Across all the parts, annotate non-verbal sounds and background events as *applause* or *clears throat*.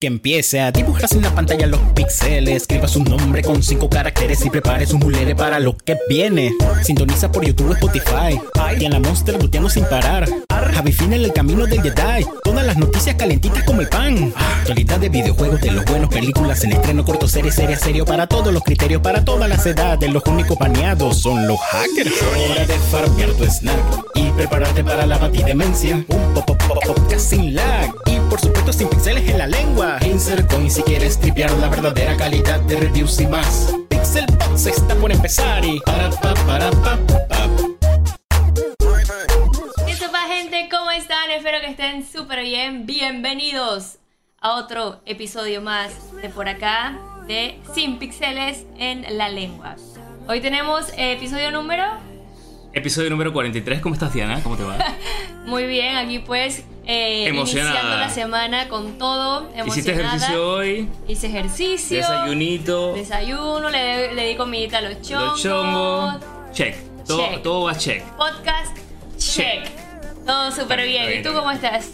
Que empiece a dibujar en la pantalla los píxeles. Escriba su nombre con cinco caracteres y prepare su mulere para lo que viene. Sintoniza por YouTube Spotify. Y en la Monster luteando sin parar. Javi Finn en el camino del Jedi. Todas las noticias calentitas como el pan. Actualidad de videojuegos, de los buenos, películas en estreno, corto, serie, serie, serio. Para todos los criterios, para todas las edades. Los únicos baneados son los hackers. Hora de farmear tu snack y prepararte para la batidemencia. Un pop, pop, pop, podcast sin lag. Por supuesto sin pixeles en la lengua. Insert coin si quieres tripear la verdadera calidad de reviews y más. Pixel Box está por empezar y para pa para pa pa. ¿Qué sopa gente? ¿Cómo están? Espero que estén súper bien. Bienvenidos a otro episodio más de por acá de Sin Pixeles en la Lengua. Hoy tenemos episodio número... Episodio número 43, ¿cómo estás Diana? ¿Cómo te va? *laughs* Muy bien, aquí pues eh, Emocionada. iniciando la semana con todo. ¿Hiciste ejercicio hoy? Hice ejercicio. Desayunito. Desayuno, le, le di comidita a los chongos. Los chongos. Check. Todo, Check. todo va check. Podcast, check. Todo súper bien. bien, ¿Y tú cómo estás?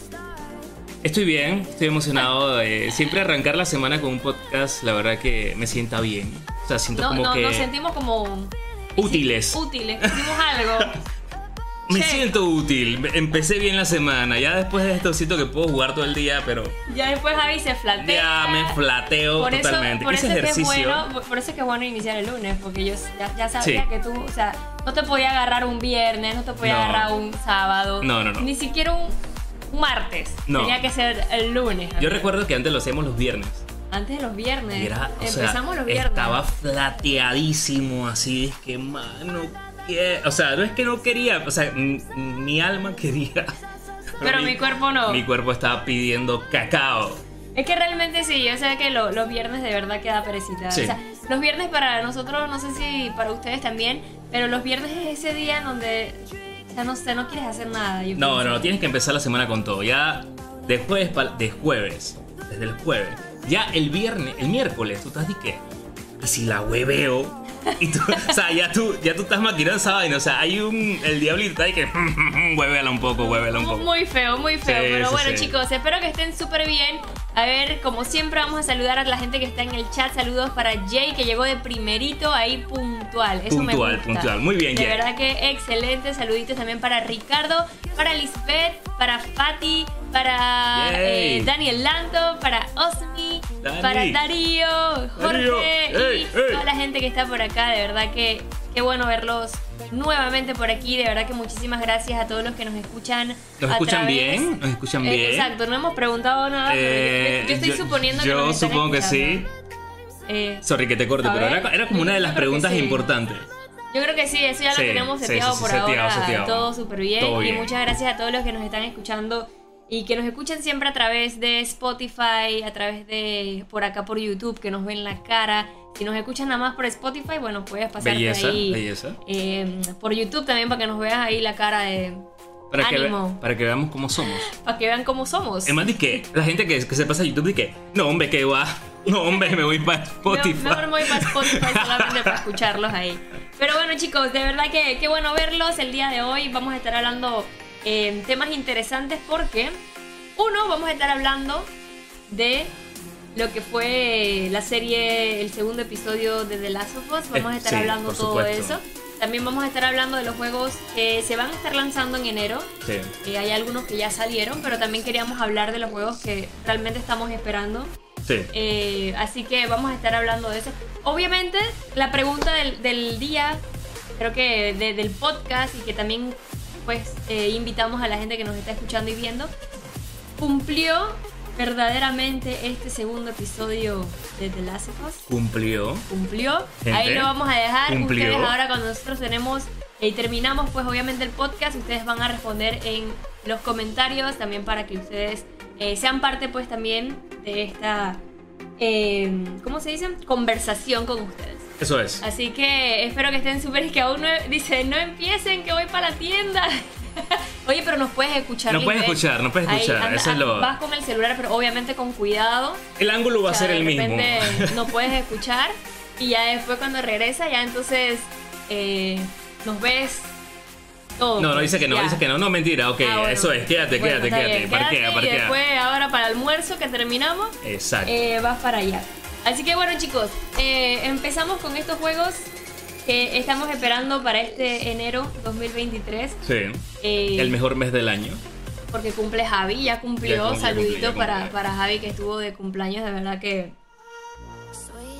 Estoy bien, estoy emocionado. eh, siempre arrancar la semana con un podcast, la verdad que me sienta bien. O sea, siento No, como no, que nos sentimos como útiles. útiles. Hicimos algo. *laughs* Me siento útil. Empecé bien la semana. Ya después de esto siento que puedo jugar todo el día, pero Ya después Javi se flatea. ya me flateo por eso, totalmente. por eso es que es ejercicio. bueno, por- eso es que es bueno iniciar el lunes, porque yo ya, ya sabía Sí. que tú, o sea, no te podía agarrar un viernes, no te podía No. agarrar un sábado, No, no, no. ni siquiera un, un martes. No. Tenía que ser el lunes. Yo recuerdo que antes lo hacíamos los viernes. antes de los viernes. Era, sea, Empezamos los viernes. Estaba flateadísimo, así es que, mano, o sea, no es que no quería, o sea, mi alma *laughs* quería. Pero mi cuerpo no. Mi cuerpo estaba pidiendo cacao. Es que realmente sí, yo sé que lo- los viernes de verdad queda perecita. Sí. O sea, los viernes para nosotros, no sé si para ustedes también, pero los viernes es ese día en donde, o sea, no sé, no quieres hacer nada. yo No, pienso. no, no, tienes que empezar la semana con todo. Ya de jueves, de jueves, desde el jueves. Ya el viernes, el miércoles, tú estás de qué? Y si la hueveo. Y tú, o sea, ya tú, ya tú estás maquinando esa vaina. O sea, hay un. El diablito está ahí que. *laughs* Huevela un poco, huevela un poco. Muy feo, muy feo. Sí, pero sí, bueno, sí. chicos, espero que estén súper bien. A ver, como siempre, vamos a saludar a la gente que está en el chat. Saludos para Jay, que llegó de primerito ahí puntual. Eso me Puntual, gusta. puntual. Muy bien, De Jay. verdad que excelente. Saluditos también para Ricardo, para Lisbeth, para Fati, para eh, Daniel Lando, para Osmi, Dani. para Darío, Jorge Darío. y Ey, toda la gente que está por acá. De verdad que qué bueno verlos nuevamente por aquí. De verdad que muchísimas gracias a todos los que nos escuchan. ¿Nos escuchan través- bien? ¿Nos escuchan Eh, bien? exacto, no hemos preguntado nada. Eh, yo, yo estoy yo- suponiendo que yo nos supongo que sí. Eh, Sorry que te corte, pero ver. era, como una de las preguntas sí. importantes. Yo creo que sí, eso ya Sí, lo tenemos seteado sí, por seteado, ahora. seteado. Todo súper bien. Todo Y bien. muchas gracias a todos los que nos están escuchando y que nos escuchan siempre a través de Spotify, a través de por acá por YouTube, que nos ven la cara. Si nos escuchan nada más por Spotify, bueno, puedes pasarte Belleza, ahí. belleza. eh, por YouTube también para que nos veas ahí la cara de. Para que, ve- Ánimo. para que veamos cómo somos. Para que vean cómo somos. Es más de que la gente que, que se pasa a YouTube dice que no, hombre, que va. No, hombre, me voy para *laughs* Spotify. Me- Mejor me voy para Spotify solamente para escucharlos ahí. Pero bueno, chicos, de verdad que qué bueno verlos. El día de hoy vamos a estar hablando eh, temas interesantes porque, uno, vamos a estar hablando de lo que fue la serie, el segundo episodio de The Last of Us. Vamos a Eh, estar sí, hablando todo supuesto. eso. También vamos a estar hablando de los juegos que se van a estar lanzando en enero. Sí. Eh, hay algunos que ya salieron, pero también queríamos hablar de los juegos que realmente estamos esperando. Sí. Eh, así que vamos a estar hablando de eso. Obviamente, la pregunta del, del día, creo que de- del podcast y que también pues eh, invitamos a la gente que nos está escuchando y viendo, cumplió verdaderamente este segundo episodio de The Last of Us. Cumplió. Cumplió. Gente, Ahí lo vamos a dejar. cumplió. Ustedes ahora cuando nosotros tenemos y terminamos pues obviamente el podcast, ustedes van a responder en los comentarios también para que ustedes eh, sean parte pues también de esta, eh, ¿cómo se dice? Conversación con ustedes. Eso es. Así que espero que estén súper, que aún no, dice, no empiecen, que voy para la tienda. *laughs* Oye, pero nos puedes escuchar. Nos puedes escuchar, nos puedes Ahí, escuchar, anda- eso es lo- Vas con el celular, pero obviamente con cuidado. El ángulo va a O sea, ser el mismo. *laughs* no puedes escuchar y ya después cuando regresa ya entonces eh, nos ves Todo. No, no dice que no, Ya. dice que no. No, mentira, ok, Ah, bueno. eso es, quédate, Bueno, Así que bueno, chicos, eh, empezamos con estos juegos que estamos esperando para este enero 2023. sí. eh, El mejor mes del año. Porque cumple Javi, ya cumplió. Cumplió, ya para, para Javi que estuvo de cumpleaños, de verdad que.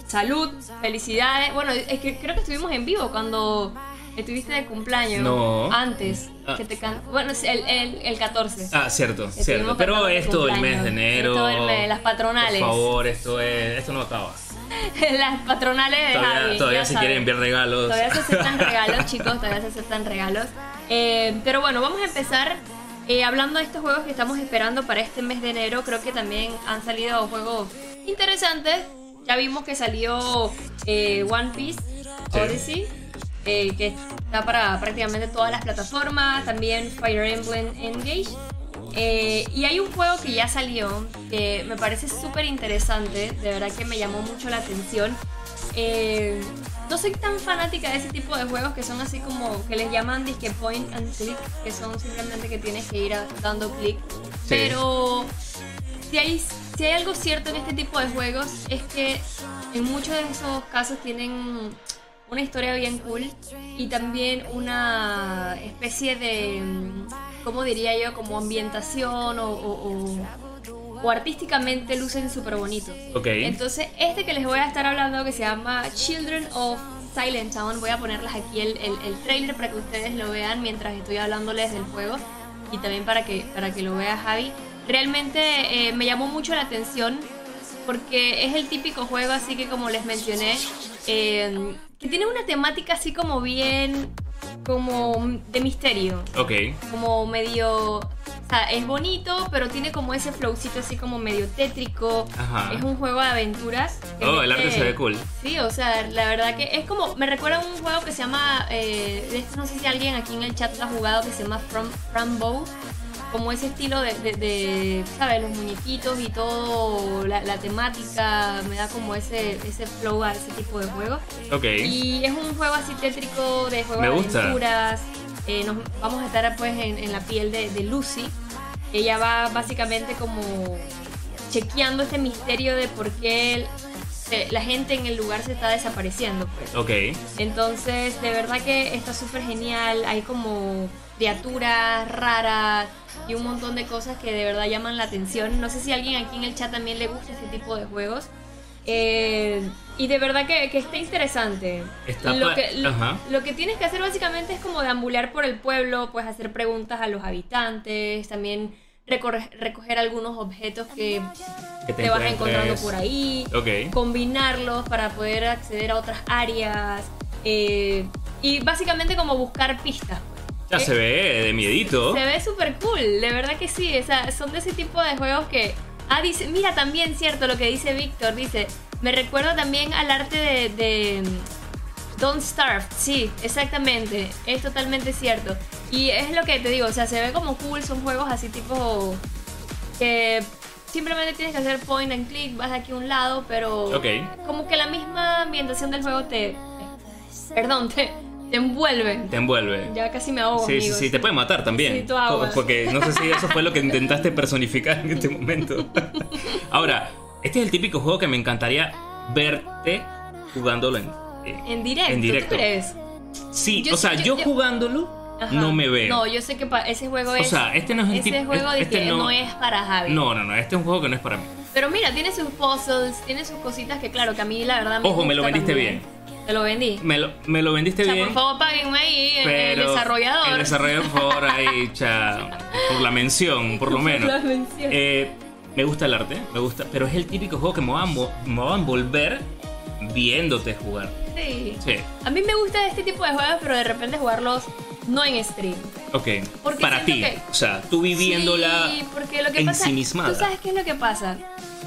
Salud, felicidades. Bueno, es que creo que estuvimos en vivo cuando estuviste de cumpleaños. No. Antes. Ah. Que te can- Bueno, el, el, el 14. Ah, cierto, Estuvimos cierto. Pero es todo el mes de enero. Es todo el mes, las patronales. Por favor, esto es. Esto no acaba. *laughs* Las patronales de Todavía, Javi. todavía saben. quieren enviar regalos. Todavía se aceptan *laughs* regalos, chicos, todavía se aceptan regalos. Eh, pero bueno, vamos a empezar eh, hablando de estos juegos que estamos esperando para este mes de enero. Creo que también han salido juegos interesantes. Ya vimos que salió eh, One Piece Sí. Eh, que está para prácticamente todas las plataformas. También Fire Emblem Engage. Eh, y hay un juego que ya salió que me parece súper interesante, de verdad que me llamó mucho la atención. Eh, no soy tan fanática de ese tipo de juegos que son así como que les llaman disque point and click, que son simplemente que tienes que ir a- dando clic. Pero si hay, si hay algo cierto en este tipo de juegos es que en muchos de esos casos tienen una historia bien cool y también una especie de, ¿cómo diría yo? Como ambientación o, o- o- o artísticamente lucen súper bonitos. Ok. Entonces, este que les voy a estar hablando que se llama Children of Silent Town, voy a ponerles aquí el, el, el trailer para que ustedes lo vean mientras estoy hablándoles del juego y también para que, para que lo vea Javi. Realmente eh, me llamó mucho la atención porque es el típico juego así que como les mencioné, eh, que tiene una temática así como bien, como de misterio Ok. como medio. O sea, es bonito, pero tiene como ese flowcito así como medio tétrico. Ajá. Es un juego de aventuras. Oh, el arte se ve cool. Sí, o sea, la verdad que es como. Me recuerda a un juego que se llama. eh, este no sé si alguien aquí en el chat lo ha jugado, que se llama From, Frambo. Como ese estilo de, de, de, ¿sabes? Los muñequitos y todo, la, la temática, me da como ese, ese flow a ese tipo de juegos. Ok. Y es un juego así tétrico de juego Me de gusta. aventuras. Eh, nos vamos a estar pues en, en la piel de, de Lucy. Ella va básicamente como chequeando este misterio de por qué el- se- la gente en el lugar se está desapareciendo. Pues. Ok. Entonces, de verdad que está súper genial. Hay como criaturas raras y un montón de cosas que de verdad llaman la atención. No sé si a alguien aquí en el chat también le gusta este tipo de juegos. Eh, y de verdad que, que está interesante. Está lo, que, lo, que tienes que hacer básicamente es como deambular por el pueblo, pues hacer preguntas a los habitantes, también recorre- recoger algunos objetos que Que te vas encontrando por ahí Ok. combinarlos para poder acceder a otras áreas eh, y básicamente como buscar pistas. Ya Eh, se ve de miedito. Se ve súper cool, de verdad que sí. O sea, son de ese tipo de juegos que. Ah, dice, mira también cierto lo que dice Víctor, dice, me recuerda también al arte de, de mm, Don't Starve, sí, exactamente, es totalmente cierto. Y es lo que te digo, o sea, se ve como cool, son juegos así tipo que simplemente tienes que hacer point and click, vas de aquí a un lado, pero Ok. como que la misma ambientación del juego te, perdón, te, te envuelve. Te envuelve. Ya casi me ahogo. Sí, sí, amigos. sí, te puede matar también. Sí, agua. Porque no sé si eso fue lo que intentaste personificar en este momento. *laughs* Ahora, este es el típico juego que me encantaría verte jugándolo en, en- En directo, En directo. ¿tú crees? Sí, Yo o sea, sí, yo, yo- yo- jugándolo Ajá. no me veo. No, yo sé que ese juego O es. sea, este no es ese tipo- juego este que no- no, es para Javi. No, no, no, este es un juego que no es para mí. Pero mira, tiene sus puzzles, tiene sus cositas que, claro, que a mí la verdad me Ojo, me lo gusta vendiste también. Te lo vendí. Me lo, me lo vendiste o sea, bien. por favor, páguenme ahí el- el desarrollador. El desarrollador, por favor, *laughs* ahí, cha, por la mención, por lo menos. La mención. Eh, me gusta el arte, me gusta, pero es el típico juego que me va me va a envolver viéndote jugar. Sí. Sí, A mí me gusta este tipo de juegos, pero de repente jugarlos no en stream. ok. Porque Para ti, que- o sea, tú viviéndola Sí, porque lo que pasa. ¿Tú sabes qué es lo que pasa?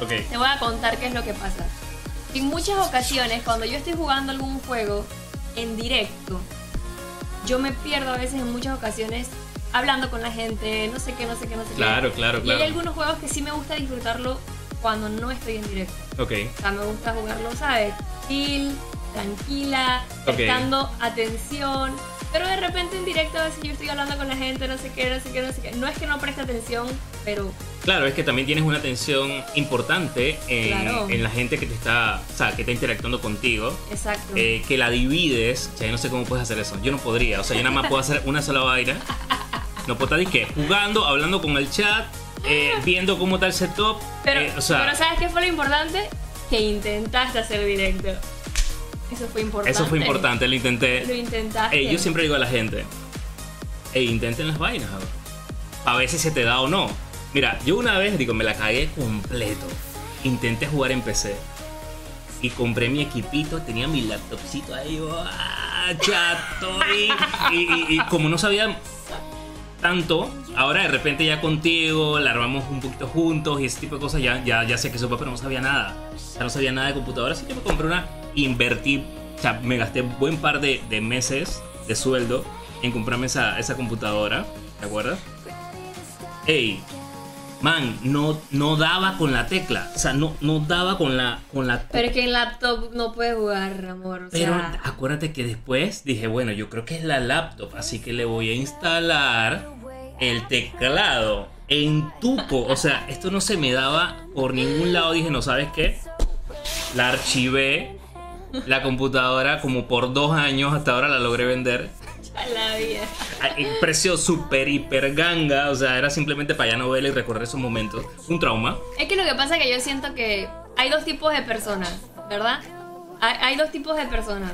Ok. Te voy a contar qué es lo que pasa. En muchas ocasiones, cuando yo estoy jugando algún juego en directo, yo me pierdo a veces en muchas ocasiones hablando con la gente, no sé qué, no sé qué, no sé Claro, qué. claro, Y claro. hay algunos juegos que sí me gusta disfrutarlo cuando no estoy en directo. Ok. O sea, me gusta jugarlo, ¿sabes? Chill, tranquila, prestando atención. Pero de repente en directo a veces yo estoy hablando con la gente, no sé qué, no sé qué, no sé qué. No es que no preste atención, pero Claro, es que también tienes una atención importante en, Claro. en la gente que te está, o sea, que está interactuando contigo. exacto. eh, que la divides, o sea, yo no sé cómo puedes hacer eso. Yo no podría, o sea, yo nada más puedo hacer una sola vaina. No puedo estar disque, jugando, hablando con el chat, eh, viendo cómo está el setup. Pero, eh, o sea, pero ¿sabes qué fue lo importante? Que intentaste hacer directo. Eso fue importante. eso fue importante, lo Lo intenté. intentaste. Ey, yo siempre digo a la gente, ey, intenten las vainas, a ver si se te da o no. Mira, yo una vez, digo, me la cagué completo. Intenté jugar en PC. Y compré mi equipito, tenía mi laptopcito ahí, ¡ah, chato! Y, y- y- como no sabía tanto, ahora de repente ya contigo, la armamos un poquito juntos y ese tipo de cosas, ya, ya, ya sé que supo, pero no sabía nada. Ya no sabía nada de computadora, así que me compré una, invertí, o sea, me gasté buen par de, de meses de sueldo en comprarme esa, esa computadora, ¿te acuerdas? Ey, man, no, no daba con la tecla, o sea, no, no daba con la, con la Pero es que en laptop no puedes jugar, amor. O pero sea, acuérdate que después dije, bueno, yo creo que es la laptop, así que le voy a instalar el teclado en tuco. O sea, esto no se me daba por ningún lado. Dije, no, ¿sabes qué? La archivé, la computadora, como por dos años, hasta ahora la logré vender. A la vida. A- en precio super hiper ganga. O sea, era simplemente para ya no verla y recordar esos momentos. Un trauma. Es que lo que pasa es que yo siento que hay dos tipos de personas, ¿verdad? Hay, hay dos tipos de personas.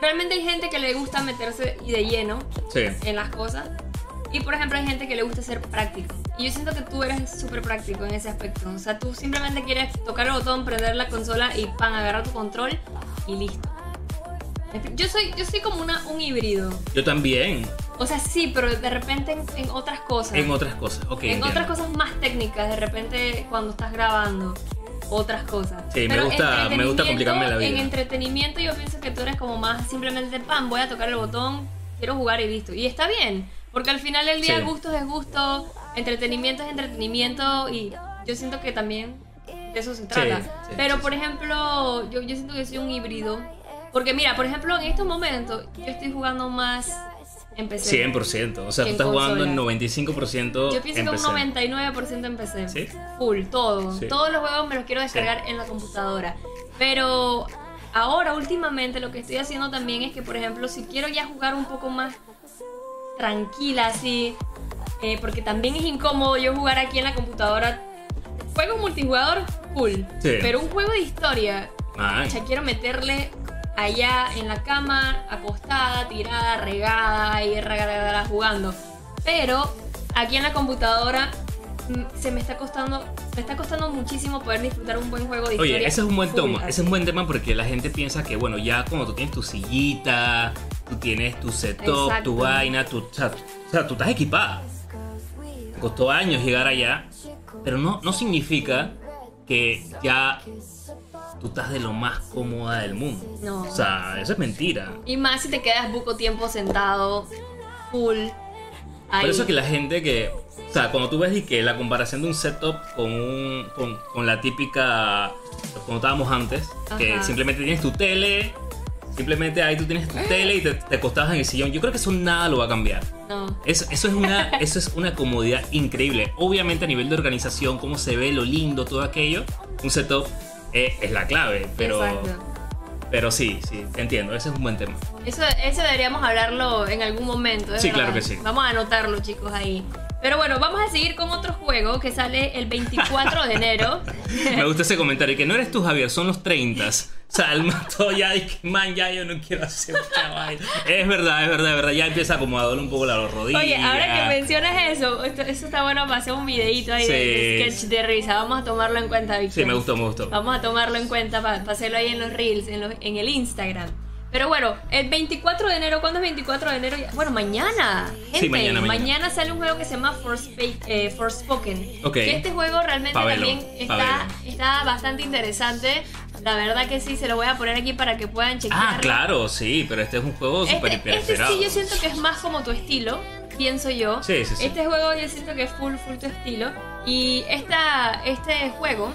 Realmente hay gente que le gusta meterse y de lleno Sí. en las cosas. Y por ejemplo hay gente que le gusta ser práctico. Y yo siento que tú eres súper práctico en ese aspecto. O sea, tú simplemente quieres tocar el botón, prender la consola y pan, agarrar tu control y listo. Yo soy, yo soy como una, un híbrido. Yo también. O sea, sí, pero de repente en, en otras cosas. En otras cosas. Ok. En entiendo. otras cosas más técnicas, de repente cuando estás grabando otras cosas. Sí, me Pero gusta- me gusta complicarme la vida. En entretenimiento yo pienso que tú eres como más simplemente pan, voy a tocar el botón, quiero jugar y listo. Y está bien, porque al final del día Sí. gusto es gusto, entretenimiento es entretenimiento y yo siento que también de eso se trata. sí, Pero sí, por ejemplo, yo, yo siento que soy un híbrido. Porque mira, por ejemplo, en estos momentos yo estoy jugando más en PC. 100%. O sea, tú estás jugando en consola. 95% Yo pienso en que PC. un 99% en PC. ¿Sí? Full, todo. Sí. Todos los juegos me los quiero descargar en la computadora. Pero ahora, últimamente, lo que estoy haciendo también es que, por ejemplo, si quiero ya jugar un poco más tranquila, así, eh, porque también es incómodo yo jugar aquí en la computadora. Juego multijugador, cool. Sí. Pero un juego de historia, ya quiero meterle allá en la cama, acostada, tirada, regada y regalada jugando. Pero aquí en la computadora mm, se me está costando, me está costando muchísimo poder disfrutar un buen juego de. Oye, ese es un buen tema. Ese es un buen tema porque la gente piensa que, bueno, ya cuando tú tienes tu sillita, tú tienes tu setup, Exacto. tu vaina, tu, o, sea, o sea, tú estás equipada. Costó años llegar allá, pero no, no significa que ya tú estás de lo más cómoda del mundo. No. O sea, eso es mentira. Y más si te quedas poco tiempo sentado, full. Ahí. Por eso que la gente que. O sea, cuando tú ves y que la comparación de un setup con un. con, con la típica. Como estábamos antes, que Ajá. simplemente tienes tu tele. Simplemente ahí tú tienes tu tele y te, te acostabas en el sillón. Yo creo que eso nada lo va a cambiar. No. Eso, eso, es una, *laughs* eso es una comodidad increíble. Obviamente a nivel de organización, cómo se ve, lo lindo, todo aquello. Un setup eh, es la clave. Pero, Exacto. pero sí, sí, entiendo. Ese es un buen tema. Eso, eso deberíamos hablarlo en algún momento. Sí, verdad. claro que sí. Vamos a anotarlo, chicos, ahí. Pero bueno, vamos a seguir con otro juego que sale el 24 de enero. *laughs* Me gusta ese comentario, que no eres tú, Javier, son los 30. O sea, el mato ya dice, man, ya yo no quiero hacer *laughs* vaina. Es verdad, es verdad, es verdad. Ya empieza como a doler un poco la rodilla. Oye, ahora que mencionas eso, esto- eso está bueno para hacer un videito ahí de, de Sí. sketch de risa. Vamos a tomarlo en cuenta, Víctor. Sí, me gustó, me gustó. Vamos a tomarlo en cuenta para hacerlo ahí en los reels, en, los- en el Instagram. Pero bueno, el 24 de enero, ¿cuándo es 24 de enero? Bueno, mañana. Gente, Sí, mañana, mañana. sale un juego que se llama eh, Forspoken. Ok. Que este juego realmente también está, está bastante interesante. La verdad que sí, se lo voy a poner aquí para que puedan chequearlo. Ah, claro, sí, pero este es un juego súper Este, hiper este sí yo siento que es más como tu estilo, pienso yo. Sí, sí, sí. Este juego yo siento que es full, full tu estilo. Y esta, este juego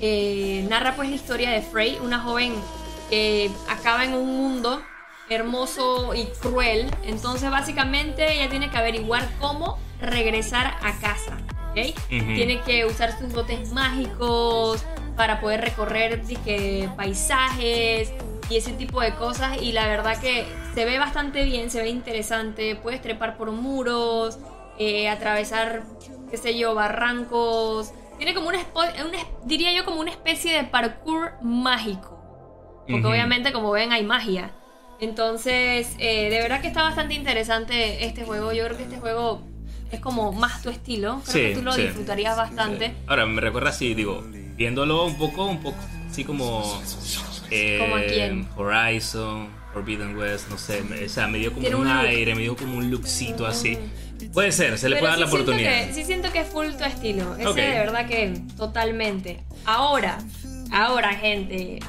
eh, narra pues la historia de Frey, una joven eh, acaba en un mundo hermoso y cruel. Entonces básicamente ella tiene que averiguar cómo regresar a casa. Tiene que usar sus dotes mágicos para poder recorrer dizque, paisajes y ese tipo de cosas. Y la verdad que se ve bastante bien, se ve interesante. Puedes trepar por muros, eh, atravesar, qué sé yo, barrancos. Tiene como una, diría yo, como una especie de parkour mágico. Porque Ujú. obviamente, como ven, hay magia. Entonces, eh, de verdad que está bastante interesante este juego. Yo creo que este juego es como más tu estilo. Creo Sí, que tú lo sí. disfrutarías bastante. Ahora, me recuerda así, digo, viéndolo un poco, un poco así como. eh, ¿Como a quién? Horizon, Forbidden West, no sé. o sea, me dio como un, un aire, me dio como un lookcito así. Puede ser, se le Pero puede dar la sí siento oportunidad. que- sí siento que es full tu estilo. Ese Ok. de verdad que totalmente. Ahora, ahora, gente.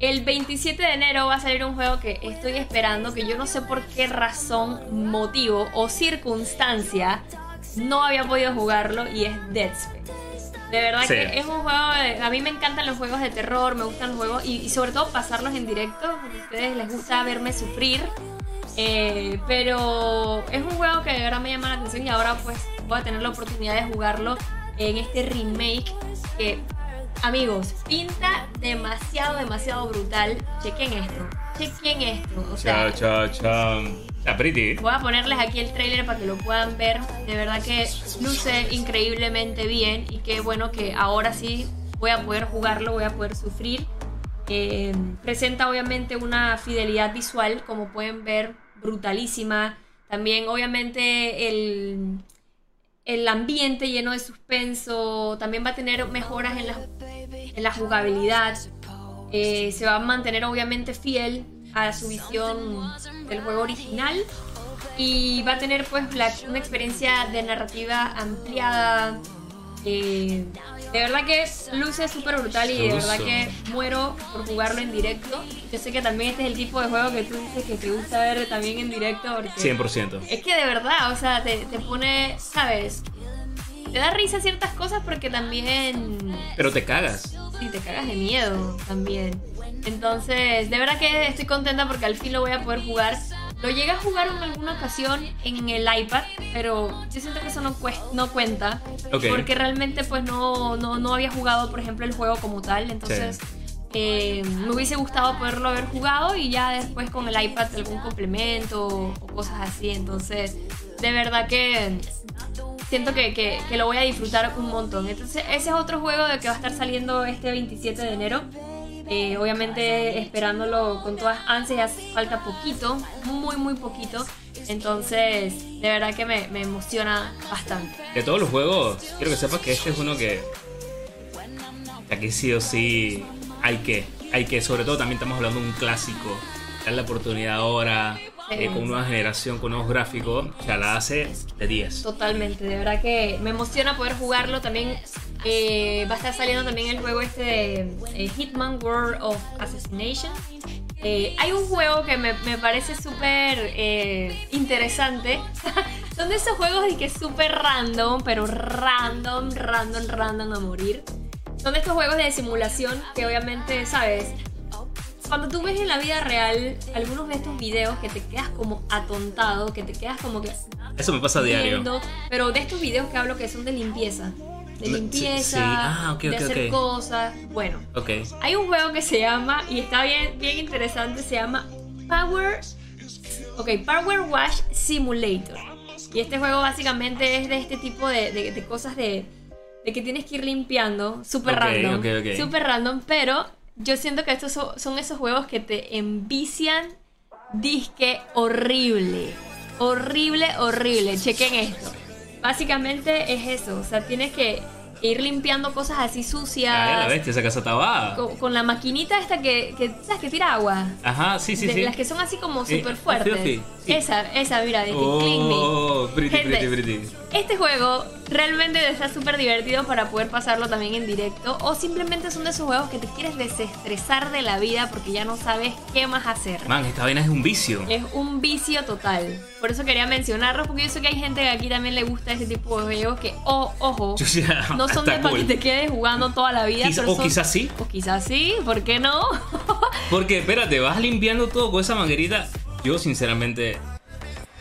El 27 de enero va a salir un juego que estoy esperando, que yo no sé por qué razón, motivo o circunstancia no había podido jugarlo y es Dead Space. De verdad Sí. que es un juego, de- a mí me encantan los juegos de terror, me gustan los juegos y, y sobre todo pasarlos en directo, porque a ustedes les gusta verme sufrir. Eh, pero es un juego que de verdad me llama la atención y ahora pues voy a tener la oportunidad de jugarlo en este remake que, amigos, pinta demasiado, demasiado brutal. Chequen esto, chequen esto. O sea, Chao, chao, chao. Está pretty. Voy a ponerles aquí el trailer para que lo puedan ver. De verdad que luce increíblemente bien y qué bueno que ahora sí voy a poder jugarlo, voy a poder sufrir. Eh, presenta obviamente una fidelidad visual, como pueden ver, brutalísima. También obviamente el, el ambiente lleno de suspenso. También va a tener mejoras en la, en la jugabilidad. Eh, se va a mantener obviamente fiel a su visión del juego original y va a tener pues la- una experiencia de narrativa ampliada eh, de verdad que luce súper brutal y de verdad que muero por jugarlo en directo yo sé que también este es el tipo de juego que tú dices que te gusta ver también en directo porque 100%. es que de verdad, o sea, te, te pone, ¿sabes? Te da risa ciertas cosas porque también Pero te cagas. sí, te cagas de miedo también. Entonces, de verdad que estoy contenta porque al fin lo voy a poder jugar. Lo llegué a jugar en alguna ocasión en el iPad, pero yo siento que eso no, cues- no cuenta. Ok. Porque realmente pues no, no, no había jugado, por ejemplo, el juego como tal. Entonces, eh, me hubiese gustado poderlo haber jugado y ya después con el iPad algún complemento o cosas así. Entonces, de verdad que siento que, que- que lo voy a disfrutar un montón. Entonces, ese es otro juego de que va a estar saliendo este 27 de enero. Eh, obviamente esperándolo con todas ansias, falta poquito, muy muy poquito. Entonces, de verdad que me, me emociona bastante. De todos los juegos, quiero que sepas que este es uno que. Aquí sí o sí hay que. Hay que, sobre todo también estamos hablando de un clásico. Dar la oportunidad ahora. Eh, con nueva generación, con nuevos gráficos. O sea, la hace de 10. Totalmente, de verdad que me emociona poder jugarlo. También eh, va a estar saliendo también el juego este de eh, Hitman World of Assassination. Eh, hay un juego que me, me parece súper interesante. *laughs* Son de esos juegos de que es súper random, pero random, random, random a morir. Son de estos juegos de simulación que obviamente, ¿sabes? Cuando tú ves en la vida real algunos de estos videos que te quedas como atontado, que te quedas como que Eso me pasa a diario. viendo, pero de estos videos que hablo que son de limpieza. De Sí, limpieza, sí. Ah, ok, de hacer ok. cosas. Bueno, hay un juego que se llama, y está bien, bien interesante, se llama Power. Ok, Power Wash Simulator. Y este juego básicamente es de este tipo de, de- de cosas de, de que tienes que ir limpiando. Súper random. Súper random, pero yo siento que estos son, son esos juegos que te envician disque horrible. Horrible, horrible. Chequen esto. Básicamente es eso. O sea, tienes que ir limpiando cosas así sucias. Ay, la bestia, esa casa estaba. con, con la maquinita esta que, que ¿sabes? Que tira agua. Ajá, sí, sí, De- sí. Las que son así como Eh, súper fuertes. sí, sí, sí. Esa, esa, mira, de que Clean Me. Oh, pretty, Gente, pretty, pretty. Este juego realmente está súper divertido para poder pasarlo también en directo. O simplemente son de esos juegos que te quieres desestresar de la vida porque ya no sabes qué más hacer. Man, esta vaina es un vicio. Es un vicio total. Por eso quería mencionarlo, porque yo sé que hay gente que aquí también le gusta ese tipo de juegos que, oh, ojo, *laughs* sea, no son de para que te quedes jugando toda la vida. Quizá- pero o son- quizás sí. O quizás sí, ¿por qué no? *laughs* Porque, espérate, vas limpiando todo con esa manguerita. Yo, sinceramente,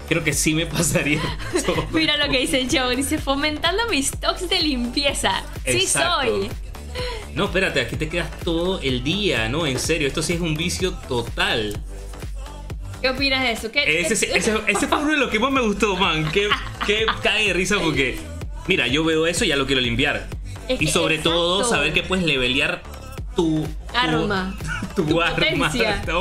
creo que sí me pasaría *laughs* todo. Mira lo que dice Joe, dice fomentando mis stocks de limpieza. Sí soy. No, espérate, aquí te quedas todo el día, ¿no? En serio, esto sí es un vicio total. ¿Qué opinas de eso? ¿Qué, Ese, ese, ese- ese fue uno de los que más me gustó, man. Que cae de risa porque, mira, yo veo eso y ya lo quiero limpiar. Es y sobre todo, saber que puedes levelear tu, Arma. *laughs* Tu, Tu arma. potencia. *laughs* Está.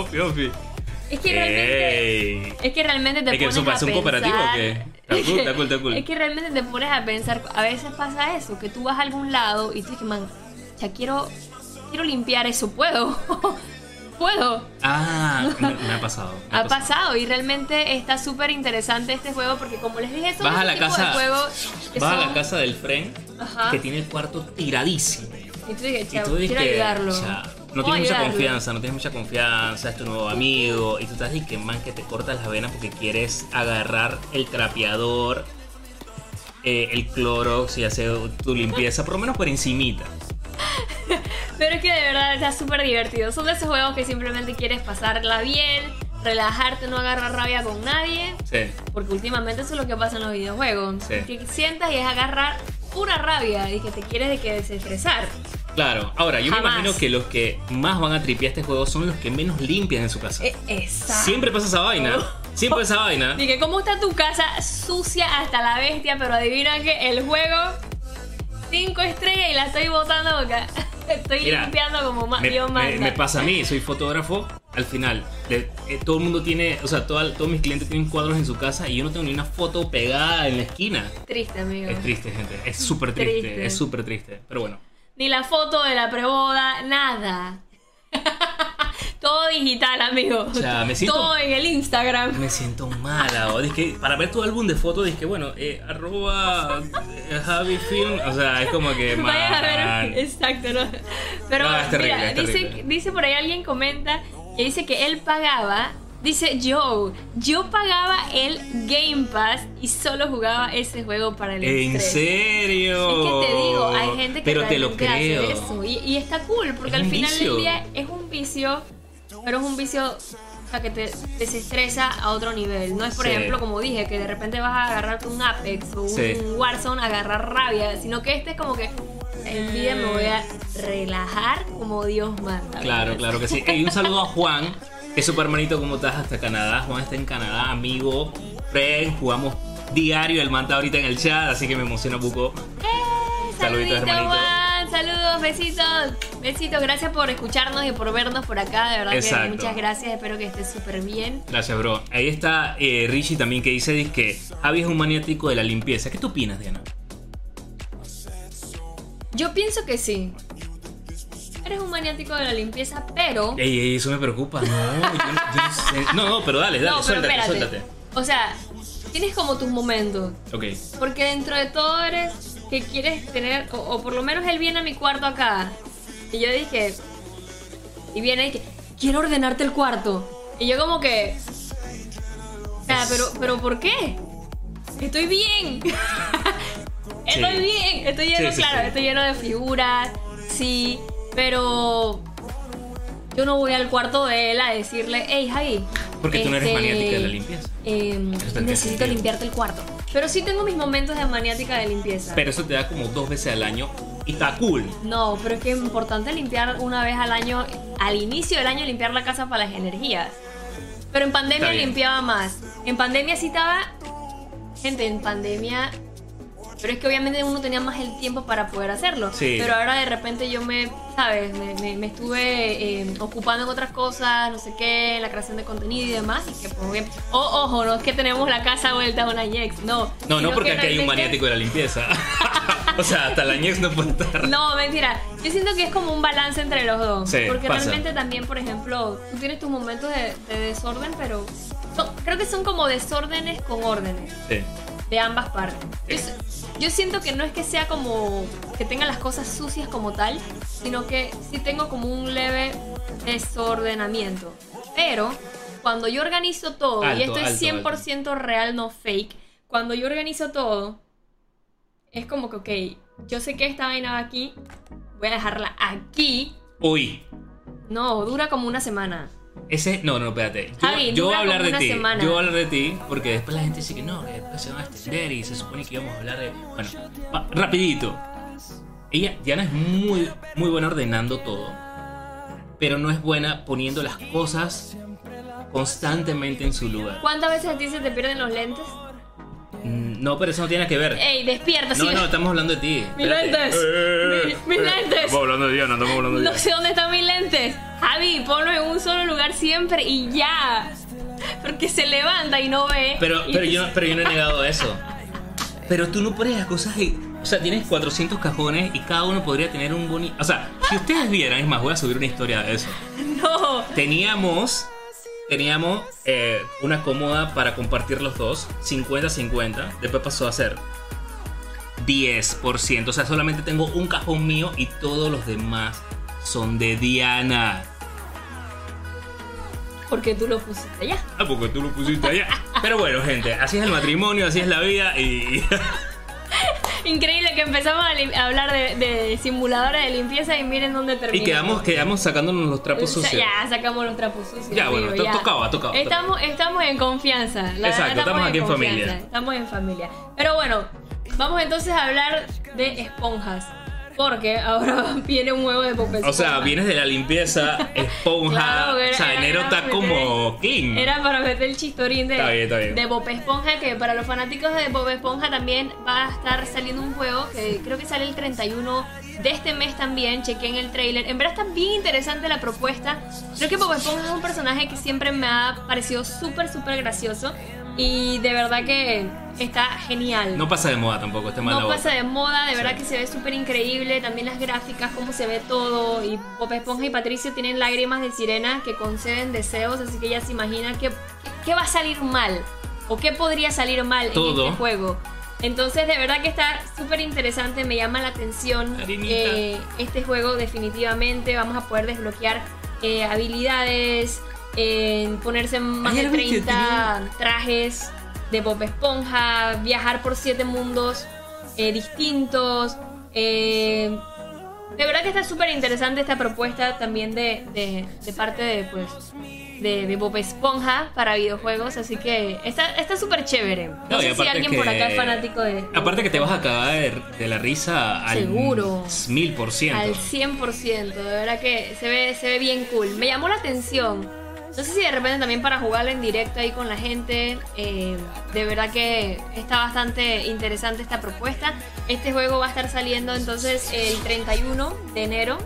Es que realmente... Ey. Es que realmente te Es que pones eso parece a un cooperativo, pensar- ¿o qué? Está cool, está cool, está cool. *laughs* Es que realmente te pones a pensar, a veces pasa eso, que tú vas a algún lado y tú dices, man, ya quiero, quiero limpiar eso, puedo, *laughs* puedo. Ah, *laughs* me, me ha pasado. me Ha pasado y realmente está súper interesante este juego porque como les dije, son Vas a la casa- de que Vas a la casa del friend Ajá. que tiene el cuarto tiradísimo. Y tú dices, chao, quiero que ayudarlo. No tienes mucha confianza, no tienes mucha confianza, es tu nuevo amigo. Y tú estás y que man que te cortas las venas porque quieres agarrar el trapeador, eh, el Clorox y hacer tu limpieza, por lo menos por encimita. *laughs* Pero es que de verdad está súper divertido. Son de esos juegos que simplemente quieres pasarla bien, relajarte, no agarrar rabia con nadie. Sí. Porque últimamente eso es lo que pasa en los videojuegos. Sí. Que sientas y es agarrar pura rabia y que te quieres de que desestresar. Claro, ahora yo Jamás. me imagino que los que más van a tripear este juego son los que menos limpian en su casa. Eh, exacto. Siempre pasa esa vaina. *laughs* Siempre esa vaina. Dije, ¿cómo está tu casa sucia hasta la bestia? Pero adivina que el juego, 5 estrellas y la estoy botando porque *laughs* estoy Mira, limpiando como más me, Dios me- manda. me pasa a mí, soy fotógrafo. Al final, le- eh, todo el mundo tiene, o sea, toda- todos mis clientes tienen cuadros en su casa y yo no tengo ni una foto pegada en la esquina. Triste, amigo. Es triste, gente. Es súper triste. Triste. Es súper triste. Pero bueno. Ni la foto de la preboda, nada. *laughs* Todo digital, amigo. O sea, me siento- Todo en el Instagram. Me siento mala. O que para ver tu álbum de fotos, dije, bueno, eh, arroba eh, Javi Film. O sea, es como que. *laughs* Vayan a ver. Exacto, ¿no? Pero No, es terrible, mira, es dice, dice por ahí alguien comenta que dice que él pagaba. Dice Joe, yo pagaba el Game Pass y solo jugaba ese juego para el ¿En estrés. serio? Es que te digo, hay gente que Pero te lo realmente hace creo. eso. Y, y está cool, porque Es al final vicio. del día es un vicio, pero es un vicio o sea, que te desestresa a otro nivel. No es, por Sí. ejemplo, como dije, que de repente vas a agarrarte un Apex o un Sí. Warzone a agarrar rabia, sino que este es como que en vida me voy a relajar como Dios manda. Claro, claro que sí. Ey, un saludo a Juan, que es super hermanito, ¿cómo estás? Hasta Canadá. Juan está en Canadá, amigo. Friend, jugamos diario. El manta ahorita en el chat, así que me emociona un poco. ¡Eh! Saluditos, Saludito, hermanito. Juan. Saludos, besitos. Besitos, gracias por escucharnos y por vernos por acá. De verdad Exacto. que muchas gracias. Espero que estés súper bien. Gracias, bro. Ahí está eh, Richie también que dice dice que Javi es un maniático de la limpieza. ¿Qué tú opinas, Diana? Yo pienso que sí. Eres un maniático de la limpieza, pero. Ey, ey, eso me preocupa. No, yo, no- yo no pero dale, dale, no, pero suéltate, espérate. suéltate. O sea, tienes como tus momentos. Ok. Porque dentro de todo eres que quieres tener. O, o por lo menos él viene a mi cuarto acá. Y yo dije. Y viene y que. Quiero ordenarte el cuarto. Y yo como que. O sea, pero, pero ¿por qué? Estoy bien. *laughs* estoy Sí. bien. Estoy lleno, Sí, sí, claro, estoy lleno de figuras. Sí. Pero. Yo no voy al cuarto de él a decirle, hey Javi. Porque tú no eres este, maniática de la limpieza. eh, tiene necesito sentido. limpiarte el cuarto. Pero sí tengo mis momentos de maniática de limpieza. Pero eso te da como dos veces al año y está cool. no, pero es que es importante limpiar una vez al año, al inicio del año limpiar la casa para las energías. Pero en pandemia limpiaba más. En pandemia sí estaba... Gente, en pandemia... Pero es que obviamente uno tenía más el tiempo para poder hacerlo. Sí. Pero ahora de repente yo me, ¿sabes? Me, me- me estuve eh, ocupando en otras cosas, no sé qué, en la creación de contenido y demás. Y que pues, bien- oh, ojo, no es que tenemos la casa vuelta a una Yex, no. No, no porque que aquí hay un maniático de la limpieza. *laughs* o sea, hasta la ñex no puede estar. No, mentira. Yo siento que es como un balance entre los dos. Sí, porque pasa. realmente también, por ejemplo, tú tienes tus momentos de, de desorden, pero creo que son como desórdenes con órdenes Sí. de ambas partes. Yo yo siento que no es que sea como que tenga las cosas sucias como tal, sino que sí tengo como un leve desordenamiento. Pero cuando yo organizo todo, y Alto, esto es alto, 100% real, no fake, cuando yo organizo todo, es como que, ok, yo sé que esta vaina va aquí, voy a dejarla aquí. Uy, No, dura como una semana. Ese. No, no, espérate. Yo, Javi, yo voy a hablar de ti. semana. Yo voy a hablar de ti porque después la gente dice que no, que después se van a extender y se supone que íbamos a hablar de. Bueno, rapidito. Ella, Diana es muy, muy buena ordenando todo. Pero no es buena poniendo las cosas constantemente en su lugar. ¿Cuántas veces a ti se te pierden los lentes? Mm, No, pero eso no tiene nada que ver. ¡Ey, despierta! No, sí. no, estamos hablando de ti. Mis Espérate. lentes. Eh, Mi- mis eh, lentes. Estamos hablando de Diana, estamos hablando de No Diana. sé dónde están mis lentes. Javi, ponlo en un solo lugar siempre y ya. Porque se levanta y no ve. Pero, Y- pero, yo, pero yo no he negado eso. Pero tú no pones las cosas ahí. O sea, tienes 400 cajones y cada uno podría tener un bonito. O sea, si ustedes vieran, es más, voy a subir una historia de eso. *laughs* No. Teníamos. Teníamos eh, una cómoda para compartir los dos, 50-50. Después pasó a ser 10%. O sea, solamente tengo un cajón mío y todos los demás son de Diana. Porque tú lo pusiste allá. Ah, porque tú lo pusiste allá. Pero bueno, gente, así es el matrimonio, así es la vida y. *laughs* *laughs* Increíble que empezamos a, hablar de, de simuladores de limpieza y miren dónde Y terminamos. quedamos, quedamos sacándonos los trapos sucios. Ya sacamos los trapos sucios. Ya, bueno, tocaba, tocaba, Estamos, estamos en confianza. la Exacto, estamos aquí en familia. Estamos en familia. Pero bueno, vamos entonces a hablar de esponjas. Porque ahora *laughs* viene un huevo de Bob O sea, vienes de la limpieza, esponja. *laughs* Claro, era- o sea, enero era está meter- como clean. Era para meter el chistorín de, Está bien, está bien. de Bob Esponja, que para los fanáticos de Bob Esponja también va a estar saliendo un juego que creo que sale el 31 de este mes también. Chequen el trailer. En verdad está bien interesante la propuesta. Creo que Bob Esponja es un personaje que siempre me ha parecido súper, súper gracioso. Y de verdad que está genial. No pasa de moda tampoco, este mal No pasa de moda, de verdad que se ve súper increíble. También las gráficas, cómo se ve todo. Y Bob Esponja y Patricio tienen lágrimas de sirena que conceden deseos, así que ella se imagina qué, qué va a salir mal o qué podría salir mal Todo. en este juego. Entonces, de verdad que está súper interesante, me llama la atención eh, este juego definitivamente. Vamos a poder desbloquear eh, habilidades, eh, ponerse más Ay, de ya lo viste, 30 trajes de Bob Esponja, viajar por siete mundos eh, distintos. eh, de verdad que está súper interesante esta propuesta también de, de- de parte de, pues, de, de Bob Esponja para videojuegos. Así que está está súper chévere. No, sé si alguien que- por acá es fanático de. de Aparte que te vas a cagar de, de la risa al Seguro. mil por al ciento. 100%. De verdad que se ve, se ve bien cool. Me llamó la atención. No sé si de repente también para jugarlo en directo ahí con la gente. eh, de verdad que está bastante interesante esta propuesta. Este juego va a estar saliendo entonces el 31 de enero.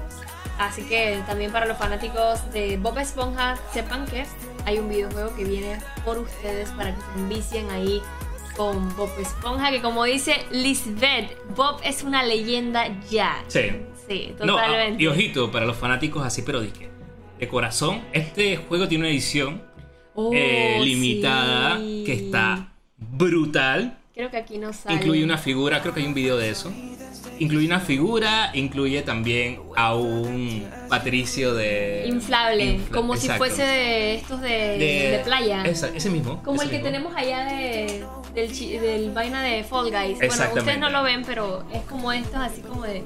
Así que también para los fanáticos de Bob Esponja, sepan que hay un videojuego que viene por ustedes para que se envicien ahí con Bob Esponja. Que como dice Lisbeth, Bob es una leyenda ya. Sí. Sí, No, ah, totalmente. y ojito, para los fanáticos así, pero disque. De corazón, este juego tiene una edición Oh, eh, limitada sí. que está brutal. Creo que aquí no sale. Incluye una figura, creo que hay un video de eso. Incluye una figura, incluye también a un Patricio de. inflable, Infla- como si exacto. fuese de estos de, de playa. Esa- ese mismo. como ese el que mismo. tenemos allá de, del, del vaina de Fall Guys. Bueno, ustedes no lo ven, pero es como estos, así como de.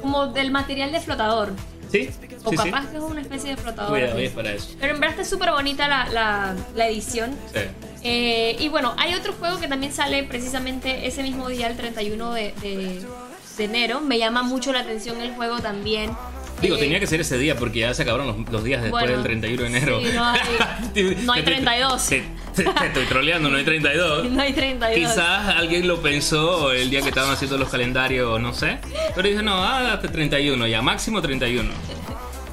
Como del material de flotador. Sí, O sí, sí. capaz que es una especie de flotador. Cuidado, es para eso. Pero en verdad está súper bonita la, la, la edición. Sí. Eh, y bueno, hay otro juego que también sale precisamente ese mismo día, el 31 de, de- de enero. Me llama mucho la atención el juego también. Digo, Eh, tenía que ser ese día porque ya se acabaron los, los días después Bueno, del 31 de enero. sí, no hay- *laughs* no hay Te- te- 32. Te, te- te estoy troleando, no hay 32. *laughs* No hay 32. Quizás alguien lo pensó el día que estaban haciendo los calendarios, no sé. Pero dije, no, ah, hasta 31, ya máximo 31.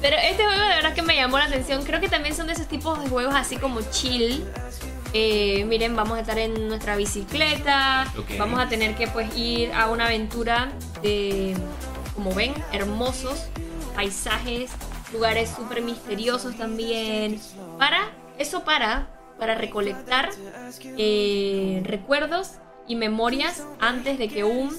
Pero este juego de verdad que me llamó la atención. Creo que también son de esos tipos de juegos así como chill. Eh, miren, vamos a estar en nuestra bicicleta. Vamos a tener que pues ir a una aventura de, como ven, hermosos paisajes, lugares súper misteriosos también. Para, eso para, para recolectar eh, recuerdos y memorias antes de que un,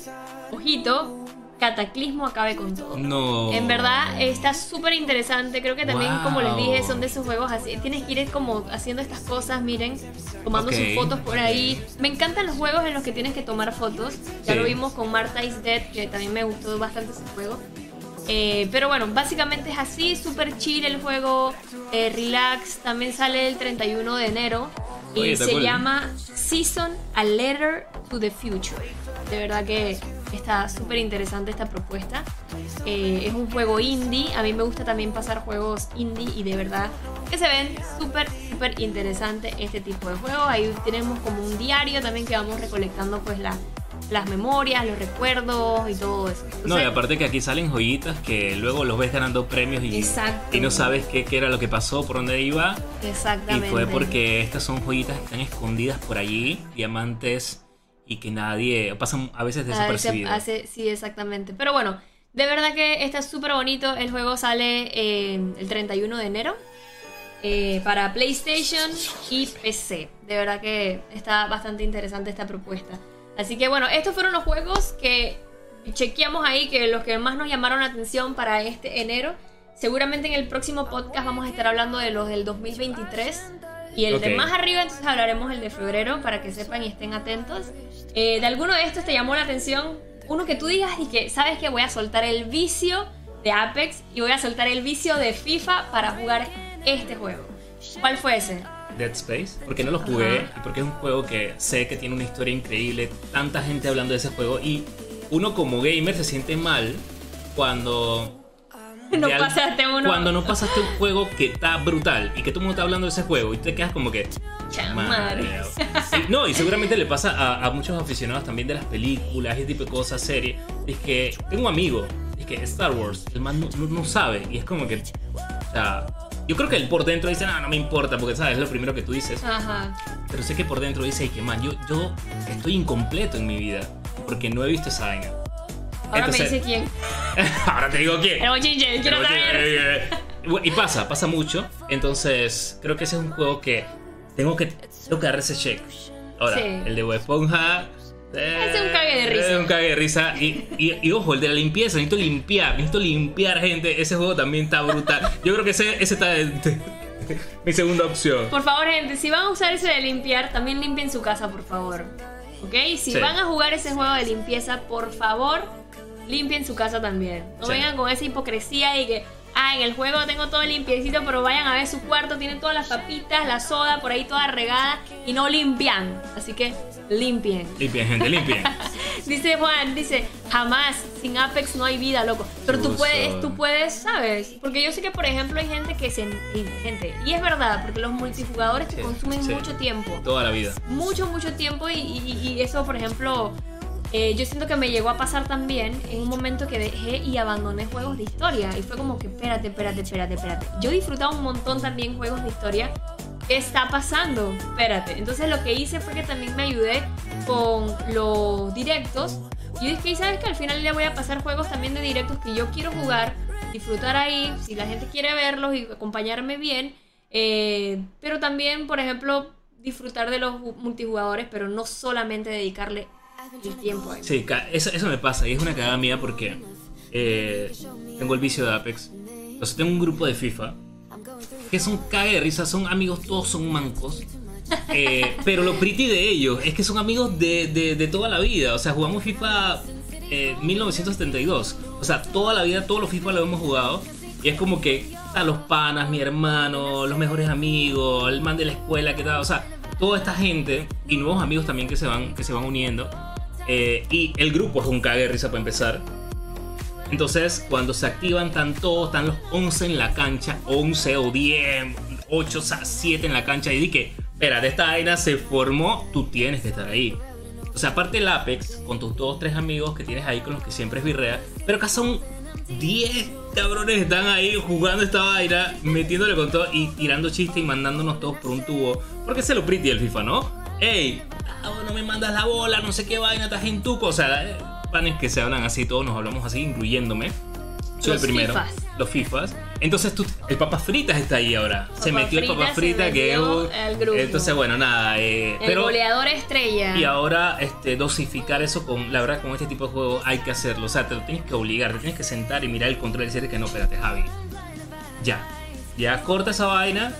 ojito, cataclismo acabe con todo. No. En verdad está súper interesante. Creo que también, como les dije, Wow. son de esos juegos así. Tienes que ir como haciendo estas cosas, miren, tomando Ok. sus fotos por ahí. Me encantan los juegos en los que tienes que tomar fotos. Ya Sí. lo vimos con Marta is Dead, que también me gustó bastante ese juego. Eh, pero bueno, básicamente es así, súper chill el juego, eh, relax. También sale el 31 de enero y Oye, se cool. llama Season A Letter to the Future. De verdad que está súper interesante esta propuesta. Eh, es un juego indie. A mí me gusta también pasar juegos indie y de verdad que se ven súper, súper interesante este tipo de juegos. Ahí tenemos como un diario también que vamos recolectando pues la- las memorias, los recuerdos y todo eso. No, y aparte que aquí salen joyitas que luego los ves ganando premios y, y no sabes qué, qué era lo que pasó, por dónde iba. Y Exactamente. fue porque estas son joyitas que están escondidas por allí, diamantes, y que nadie, pasan a veces desapercibidos. hace- sí, exactamente. Pero bueno, de verdad que está súper bonito. El juego sale eh, el 31 de enero eh, para PlayStation y PC. De verdad que está bastante interesante esta propuesta. Así que bueno, estos fueron los juegos que chequeamos ahí, que los que más nos llamaron la atención para este enero. Seguramente en el próximo podcast vamos a estar hablando de los del 2023. Y el de Ok. más arriba, entonces hablaremos el de febrero para que sepan y estén atentos. Eh, ¿De alguno de estos te llamó la atención? Uno que tú digas y que sabes que voy a soltar el vicio de Apex y voy a soltar el vicio de FIFA para jugar este juego. ¿Cuál fue ese? Dead Space, porque no lo jugué Ajá. y porque es un juego que sé que tiene una historia increíble, tanta gente hablando de ese juego y uno como gamer se siente mal cuando *laughs* No al- pasaste uno. cuando no pasaste un juego que está brutal y que todo el mundo está hablando de ese juego y te quedas como que. Y- no, y seguramente le pasa a, a muchos aficionados también de las películas, ese tipo de cosas, series. Es que tengo un amigo, es que Star Wars, el man no, no- no sabe y es como que, o sea, yo creo que él por dentro dice, no, no me importa, porque sabes, es lo primero que tú dices. Ajá. Pero sé que por dentro dice que, man, yo, yo estoy incompleto en mi vida porque no he visto esa vaina. Ahora Entonces- me dice quién. *laughs* Ahora te digo quién. El bochinche, quiero saber. eh, eh, Y pasa, pasa mucho. Entonces, creo que ese es un juego que tengo que, tengo que dar ese check. Ahora, Sí. el de Bob Esponja. Eh, Es un cague de risa. Es un cague de risa. Y, y- y ojo, el de la limpieza. Necesito limpiar. Necesito limpiar, gente. Ese juego también está brutal. Yo creo que ese, ese está. de- de- mi segunda opción. Por favor, gente, si van a usar ese de limpiar, también limpien su casa, por favor. ¿Ok? Si Sí. van a jugar ese juego de limpieza, por favor, limpien su casa también. No Sí. vengan con esa hipocresía y que, ah, en el juego tengo todo limpiecito, pero vayan a ver su cuarto, tienen todas las papitas, la soda por ahí toda regada y no limpian. Así que limpien. Limpien, gente, limpien. *laughs* Dice Juan, dice, jamás, sin Apex no hay vida, loco. Pero tú puedes, tú puedes, ¿sabes? Porque yo sé que, por ejemplo, hay gente que se... gente, y es verdad, porque los multijugadores te Sí, consumen sí. mucho tiempo. Toda la vida. Mucho, mucho tiempo y, y- y eso, por ejemplo, eh, yo siento que me llegó a pasar también en un momento que dejé y abandoné juegos de historia. Y fue como que, espérate, espérate, espérate, espérate. Yo disfrutaba un montón también juegos de historia. ¿Qué está pasando? Espérate. Entonces lo que hice fue que también me ayudé con los directos. Y dije, "¿Y ¿sabes que Al final le voy a pasar juegos también de directos que yo quiero jugar, disfrutar ahí, si la gente quiere verlos y acompañarme bien. Eh, pero también, por ejemplo, disfrutar de los ju- multijugadores, pero no solamente dedicarle el tiempo. Sí, eso, eso me pasa y es una cagada mía porque eh, tengo el vicio de Apex. Entonces tengo un grupo de FIFA que son cague de risa, son amigos, todos son mancos. Eh, *laughs* pero lo pretty de ellos es que son amigos de, de- de toda la vida. O sea, jugamos FIFA eh, 1972. O sea, toda la vida, todos los FIFA lo hemos jugado. Y es como que a los panas, mi hermano, los mejores amigos, el man de la escuela, que tal. O sea, toda esta gente y nuevos amigos también que se van, que se van uniendo. Eh, y el grupo es un cague de risa para empezar. Entonces, cuando se activan, están todos, están los 11 en la cancha, 11 o 10, 8, o sea, 7 en la cancha. Y di que, espérate, esta vaina se formó, tú tienes que estar ahí. O sea, aparte el Apex, con tus dos, tres amigos que tienes ahí con los que siempre es birrea, pero acá son 10 cabrones que están ahí jugando esta vaina, metiéndole con todo y tirando chistes y mandándonos todos por un tubo. Porque se lo pretty el FIFA, ¿no? ¡Ey! ah, no me mandas la bola, no sé qué vaina, estás en tuco. O sea, eh, panes que se hablan así, todos nos hablamos así, incluyéndome. Soy Los el primero. fifas. Los FIFAs. Entonces tú, el papa fritas está ahí ahora. se Papa metió el Fritas papa se frita que. Entonces, bueno, nada. eh, El pero goleador estrella. y ahora este, dosificar eso con, la verdad, con este tipo de juego hay que hacerlo. O sea, te lo tienes que obligar, te tienes que sentar y mirar el control y decir que no, espérate, Javi. Ya. Ya corta esa vaina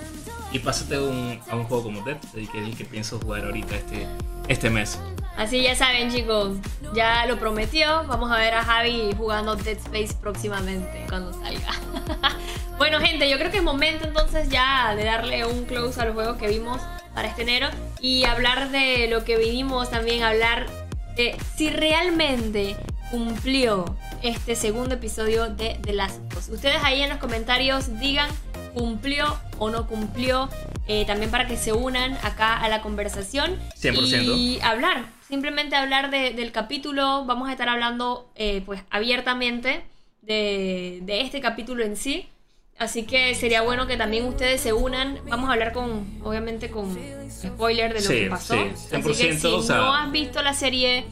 y pásate a un juego como Dead, que es el que pienso jugar ahorita este, este mes. Así ya saben, chicos. Ya lo prometió. Vamos a ver a Javi jugando Dead Space próximamente cuando salga. *laughs* bueno, gente, yo creo que es momento entonces ya de darle un close a los juegos que vimos para este enero y hablar de lo que vinimos también, hablar de si realmente cumplió este segundo episodio de The Last of Us. Ustedes ahí en los comentarios digan cumplió o no cumplió, eh, también para que se unan acá a la conversación 100%. y hablar, simplemente hablar de- del capítulo, vamos a estar hablando eh, pues abiertamente de, de este capítulo en sí. Así que sería bueno que también ustedes se unan. Vamos a hablar con, obviamente, con spoiler de lo Sí, que pasó. sí, Así que 100%, si o sea- no has visto la serie,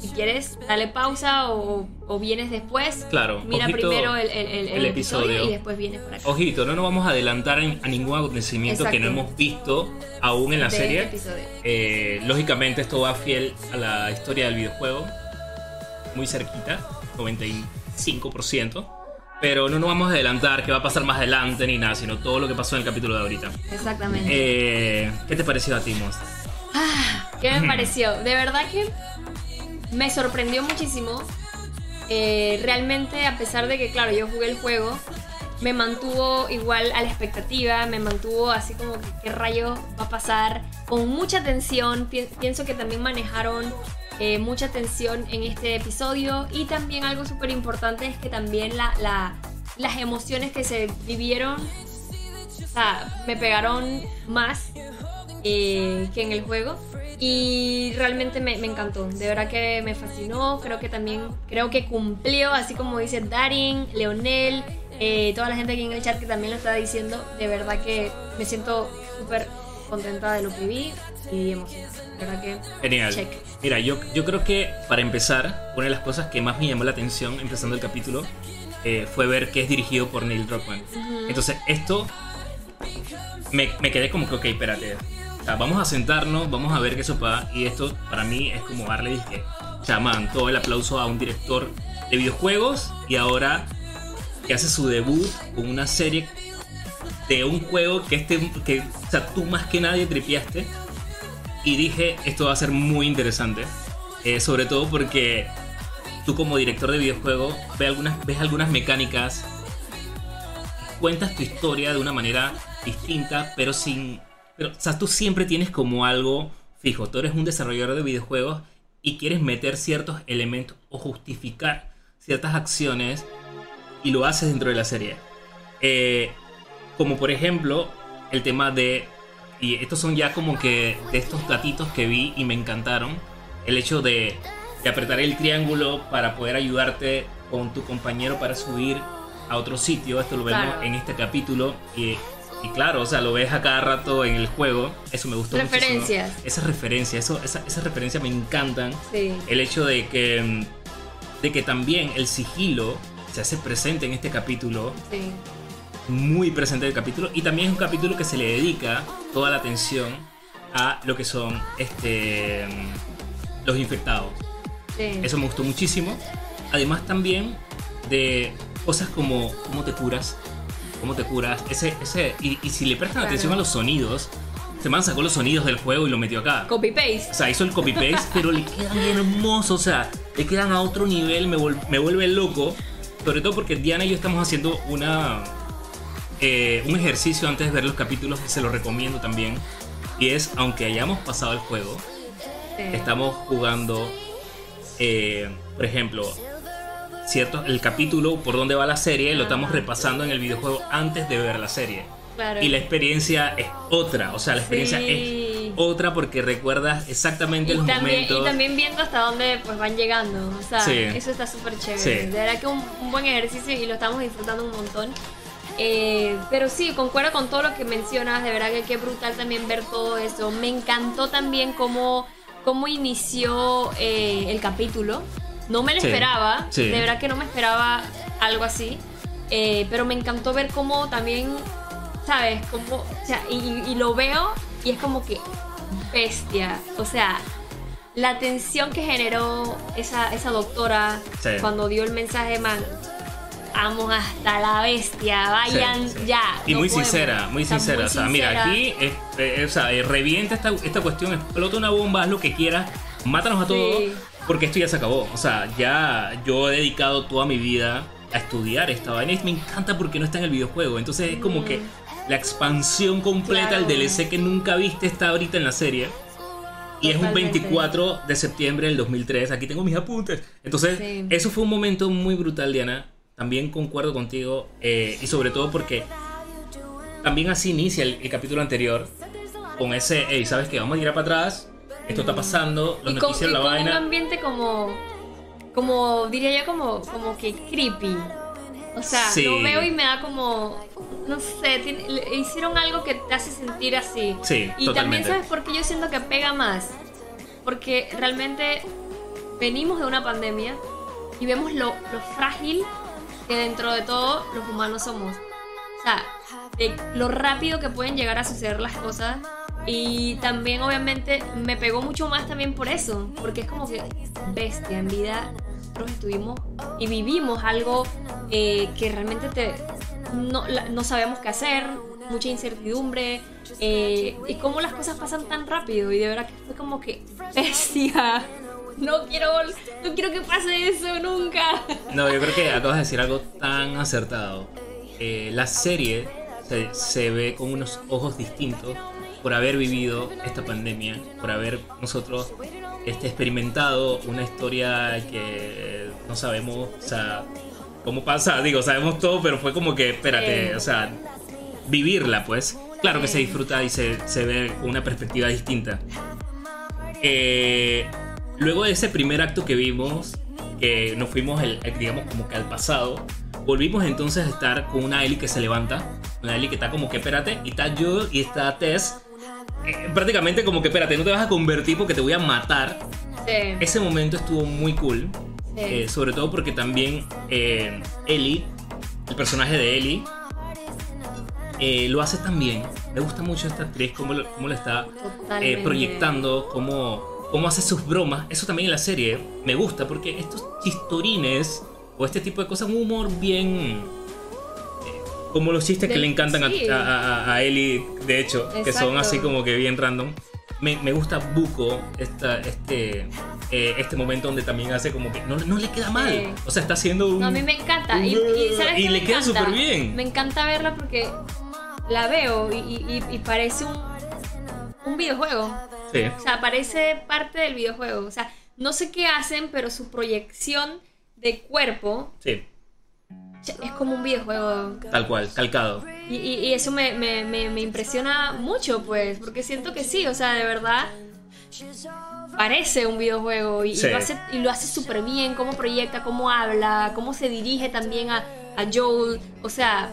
si quieres, dale pausa o, o vienes después. Claro, Mira ojito primero el, el- el- el el episodio. episodio. y después vienes por acá. Ojito, no nos vamos a adelantar en- a ningún acontecimiento que no hemos visto aún en la de serie. este. Eh, lógicamente esto va fiel a la historia del videojuego. Muy cerquita, 95%. Pero no nos vamos a adelantar qué va a pasar más adelante ni nada, sino todo lo que pasó en el capítulo de ahorita. Exactamente. Eh, ¿Qué te pareció a ti, Mos? ¿Qué me pareció? De verdad que me sorprendió muchísimo. Eh, realmente, a pesar de que, claro, yo jugué el juego, me mantuvo igual a la expectativa, me mantuvo así como que qué rayo va a pasar, con mucha tensión. Pi- pienso que también manejaron eh, mucha tensión en este episodio y también algo súper importante es que también la- la- las emociones que se vivieron, me pegaron más eh, que en el juego. Y realmente me, me encantó, de verdad que me fascinó, creo que también, creo que cumplió, así como dice Darin, Leonel, eh, toda la gente aquí en el chat que también lo está diciendo, de verdad que me siento súper contenta de lo que vi y emocionada, de verdad que Genial. check. Mira, yo, yo creo que para empezar, una de las cosas que más me llamó la atención empezando el capítulo eh, fue ver que es dirigido por Neil Druckmann. Entonces, esto me, me quedé como que, ok, espérate. Vamos a sentarnos, vamos a ver qué sopa. Y esto para mí es como darle, dije, chamán, todo el aplauso a un director de videojuegos y ahora que hace su debut con una serie de un juego que este que tú más que nadie tripiaste y dije esto va a ser muy interesante Eh, sobre todo porque tú como director de videojuego ves algunas ves algunas mecánicas cuentas tu historia de una manera distinta pero sin pero o sea tú siempre tienes como algo fijo tú eres un desarrollador de videojuegos y quieres meter ciertos elementos o justificar ciertas acciones y lo haces dentro de la serie. Eh, como por ejemplo el tema de, y estos son ya como que de estos gatitos que vi y me encantaron, el hecho de, de apretar el triángulo para poder ayudarte con tu compañero para subir a otro sitio, esto lo vemos Claro. en este capítulo y, y claro, o sea, lo ves a cada rato en el juego, eso me gustó Referencias. muchísimo. Esas referencias, eso, esa, esas referencias me encantan Sí. el hecho de que, de que también el sigilo se hace presente en este capítulo, Sí. muy presente en el capítulo, y también es un capítulo que se le dedica toda la atención a lo que son este, los infectados. sí. Eso me gustó muchísimo. Además también de cosas como cómo te curas, cómo te curas, ese, ese, y, y si le prestan Claro. atención a los sonidos, se man sacó los sonidos del juego y lo metió acá. Copy paste. O sea, hizo el copy-paste, pero le quedan hermosos. O sea, le quedan a otro nivel. Me, me vuelve loco. Sobre todo porque Diana y yo estamos haciendo una eh, un ejercicio antes de ver los capítulos. Y se lo recomiendo también. Y es, aunque hayamos pasado el juego, Sí. estamos jugando, eh, por ejemplo, cierto, el capítulo por dónde va la serie, lo estamos repasando en el videojuego antes de ver la serie. Claro. Y la experiencia es otra, o sea, la experiencia Sí. es otra porque recuerdas exactamente y los también, momentos. y también viendo hasta dónde pues van llegando. O sea, Sí. eso está súper chévere. Sí. De verdad que un, un buen ejercicio y lo estamos disfrutando un montón. Eh, pero sí, concuerdo con todo lo que mencionas. De verdad que qué brutal también ver todo eso. Me encantó también cómo, cómo inició eh, el capítulo. No me lo Sí. esperaba. Sí. De verdad que no me esperaba algo así. Eh, pero me encantó ver cómo también, ¿sabes? Como, o sea, y, y lo veo y es como que bestia. O sea, la tensión que generó esa, esa doctora Sí. cuando dio el mensaje, man. Vamos hasta la bestia, vayan Sí, sí. ya. Y no muy sincera, muy sincera. o sea, mira, aquí eh, eh, o sea, eh, revienta esta, esta cuestión, explota una bomba, haz lo que quieras, mátanos a todos, Sí. Porque esto ya se acabó. O sea, ya yo he dedicado toda mi vida a estudiar esta vaina y me encanta porque no está en el videojuego. Entonces es como que la expansión completa, Claro. el DLC que nunca viste está ahorita en la serie. Y es un Totalmente. 24 de septiembre del 2003. Aquí tengo mis apuntes. Entonces, Sí. eso fue un momento muy brutal, Diana. También concuerdo contigo. eh, y sobre todo porque también así inicia el, el capítulo anterior. Con ese, hey, ¿sabes qué? Vamos a tirar para atrás. Esto está pasando. Los y con, noticias, y la con un vaina. ambiente como, como diría yo, como, como que creepy. O sea, Sí. lo veo y me da como, no sé, tiene- le- hicieron algo que te hace sentir así. Sí, y también sabes por qué yo siento que pega más. Porque realmente venimos de una pandemia y vemos lo, lo frágil que dentro de todo los humanos somos. O sea, de lo rápido que pueden llegar a suceder las cosas. Y también obviamente me pegó mucho más también por eso. Porque es como que, bestia, en vida nosotros estuvimos y vivimos algo eh, que realmente te, no, la- no sabemos qué hacer, mucha incertidumbre. eh, y cómo las cosas pasan tan rápido. Y de verdad que fue como que, *laughs* bestia. No quiero, no quiero que pase eso nunca. No, yo creo que acabas de decir algo tan acertado. Eh, la serie se, se ve con unos ojos distintos por haber vivido esta pandemia, por haber nosotros este, experimentado una historia que no sabemos, o sea, cómo pasa. Digo, sabemos todo, pero fue como que, espérate, o sea, vivirla, pues. Claro que se disfruta y se, se ve con una perspectiva distinta. Eh, luego de ese primer acto que vimos, que nos fuimos, el, el- digamos, como que al pasado, volvimos entonces a estar con una Ellie que se levanta, una Ellie que está como que, espérate, y está yo y está Tess, eh, prácticamente como que, espérate, no te vas a convertir porque te voy a matar. Sí. Ese momento estuvo muy cool, Sí. eh, sobre todo porque también eh, Ellie, el personaje de Ellie, eh, lo hace tan bien. Me gusta mucho esta actriz, cómo lo, cómo lo está proyectando, cómo, cómo hace sus bromas. Eso también en la serie me gusta porque estos chistorines o este tipo de cosas, un humor bien... como los chistes que Del- le encantan a- sí. a, a, a Ellie, de hecho, que son Exacto. así como que bien random. Me, me gusta Buko, esta, este, eh, este momento donde también hace como que no, no le queda mal. Sí. O sea, está haciendo un... No, a mí me encanta. un- Y, y, ¿sabes y qué le queda súper bien. Me encanta verla porque la veo y- y parece un, un videojuego. Sí. O sea, parece parte del videojuego. O sea, no sé qué hacen, pero su proyección de cuerpo Sí, es como un videojuego. tal cual, calcado. Y, y- y eso me, me- me- me impresiona mucho, pues, porque siento que sí, o sea, de verdad parece un videojuego y, lo hace y lo hace súper bien, cómo proyecta, cómo habla, cómo se dirige también a, a Joel, o sea,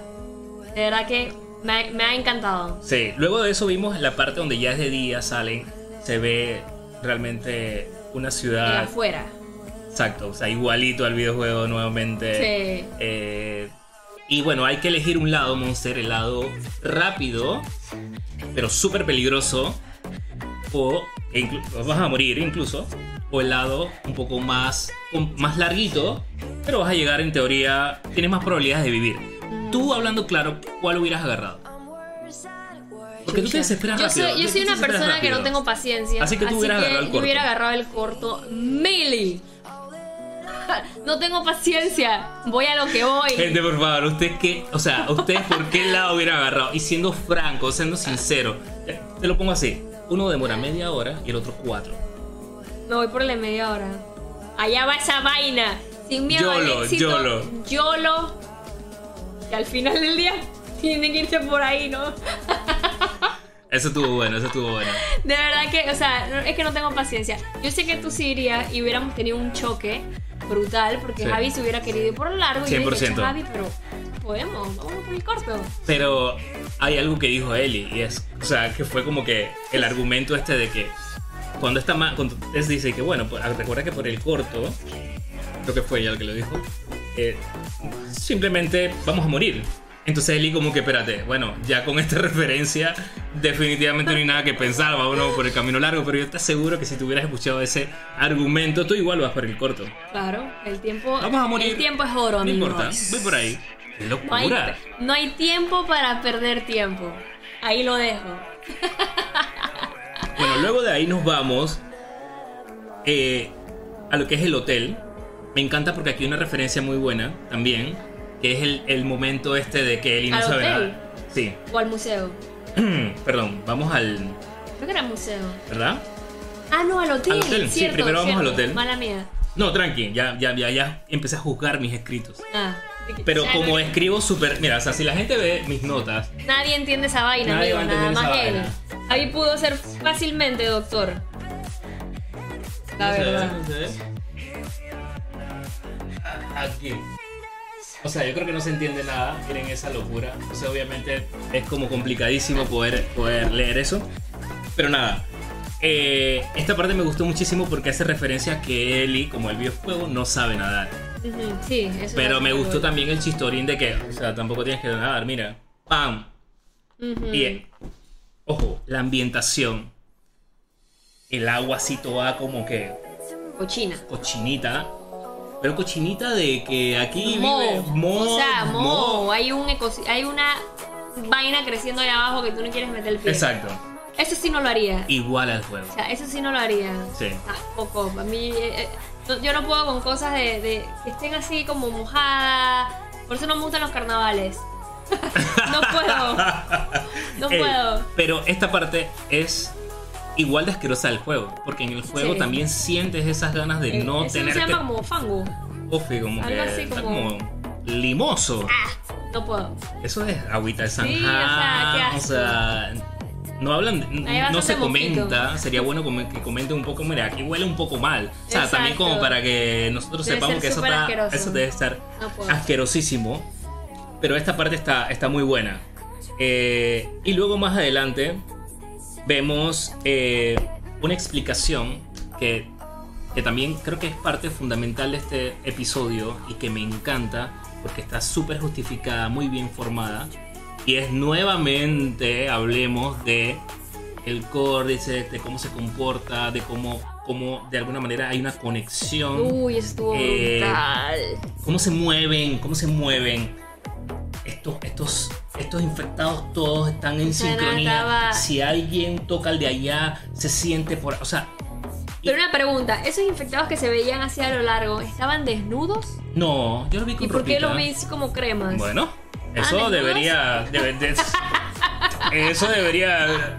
de verdad que me, ha- me ha encantado. Sí, luego de eso vimos la parte donde ya es de día, salen, se ve realmente una De ciudad. afuera. Exacto, o sea, igualito al videojuego nuevamente. Sí. Eh, y bueno, hay que elegir un lado, Monster, el lado rápido, pero súper peligroso, o e vas a morir incluso, o el lado un poco más, más larguito, pero vas a llegar en teoría, tienes más probabilidades de vivir. Tú hablando claro, ¿cuál hubieras agarrado? Porque tú te desesperas Yo rápido. soy, yo soy una persona que no rápido. tengo paciencia. Así que tú hubieras agarrado el corto. hubiera agarrado el corto. Melee. *laughs* no tengo paciencia. Voy a lo que voy. Gente, por favor, ¿usted qué? O sea, ¿ustedes por qué lado hubiera agarrado? Y siendo franco, siendo sincero, te lo pongo así. Uno demora media hora y el otro cuatro. Me voy por la media hora. Allá va esa vaina. Sin miedo al YOLO, éxito. YOLO. YOLO. Y al final del día tienen que irse por ahí, ¿no? *laughs* Eso estuvo bueno, eso estuvo bueno. De verdad que, o sea, es que no tengo paciencia. Yo sé que tú sí irías y hubiéramos tenido un choque brutal porque Sí. Javi se hubiera querido ir por lo largo y yo dije, 100%. Javi, pero podemos, vamos por el corto. Pero hay algo que dijo Eli y es, o sea, que fue como que el argumento este de que cuando está más, cuando Tess dice que bueno, recuerda que por el corto, creo que fue ella el que lo dijo, eh, simplemente vamos a morir. Entonces Eli como que, espérate, bueno, ya con esta *laughs* referencia definitivamente no hay nada que pensar, vámonos por el camino largo, pero yo te aseguro que si tú hubieras escuchado ese argumento, tú igual vas por el corto. Claro, el tiempo. Vamos a morir. El tiempo es oro, No importa, voy por ahí. ¡Qué No hay, locura! no hay tiempo para perder tiempo. Ahí lo dejo. Bueno, luego de ahí nos vamos eh, a lo que es el hotel. Me encanta porque aquí hay una referencia muy buena también, que es el, el momento este de que Eli no ¿Al sabe hotel? nada. Sí, O al museo. *clears throat* perdón, vamos al... Creo que era museo. ¿Verdad? Ah, no, al hotel. Al hotel, sí, primero vamos cierto. al hotel. Mala mía. No, tranqui, ya, ya, ya, ya empecé a juzgar mis escritos. Ah. Pero como no- escribo súper... Mira, o sea, si la gente ve mis notas, Nadie entiende esa vaina, Nadie amigo, nada más él. vaina. Ahí pudo ser fácilmente doctor. La No verdad. no se ve. Ah, Aquí. O sea, yo creo que no se entiende nada. Miren esa locura. O sea, obviamente es como complicadísimo poder, poder leer eso. Pero nada. eh, esta parte me gustó muchísimo porque hace referencia a que Ellie, como el videojuego, no sabe nadar. Sí, eso Pero me gustó bueno. también el chistorín de que, o sea, tampoco tienes que nadar. Mira, ¡pam! Eh, ojo, la ambientación. El agua así toda como que Cochina. cochinita. Pero cochinita de que aquí Mo. vive mo, o sea, mo. mo. Hay, un hay una vaina creciendo ahí abajo que tú no quieres meter el pie. Exacto. Eso sí no lo haría. Igual al juego. O sea, eso sí no lo haría. Sí. Tampoco. A mí, eh, eh, yo no puedo con cosas de, de que estén así como mojadas. Por eso no me gustan los carnavales. *laughs* no puedo. No *laughs* puedo. pero esta parte es igual de asquerosa del juego. Porque en el juego Sí. también sientes esas ganas de Eh, no eso tener se que. llama como fango. Ufi, como algo que así está como- como limoso. Ah, no puedo. Eso es agüita de Sí, o sea, Sanjá. qué asco. o sea, no hablan, no se comenta. Sería bueno que comenten un poco. Mira, aquí huele un poco mal. O sea, también como para que nosotros Debe sepamos que eso, está, asqueroso. eso debe estar No asquerosísimo. Pero esta parte está, está muy buena. Eh, y luego más adelante vemos eh, una explicación que, que también creo que es parte fundamental de este episodio y que me encanta porque está súper justificada, muy bien formada. Y es nuevamente, hablemos de el códice, de cómo se comporta, de cómo, cómo de alguna manera hay una conexión Uy, estuvo Eh, brutal. cómo se mueven, cómo se mueven. Estos, estos, estos infectados todos están en sincronía. Si alguien toca el de allá, se siente por. O sea, Pero una pregunta, ¿esos infectados que se veían así a lo largo, ¿estaban desnudos? no, yo lo vi con ¿Y por qué ropita. los vi así como cremas? Bueno, Ah, eso ¿desnudos? debería. debe- de- eso debería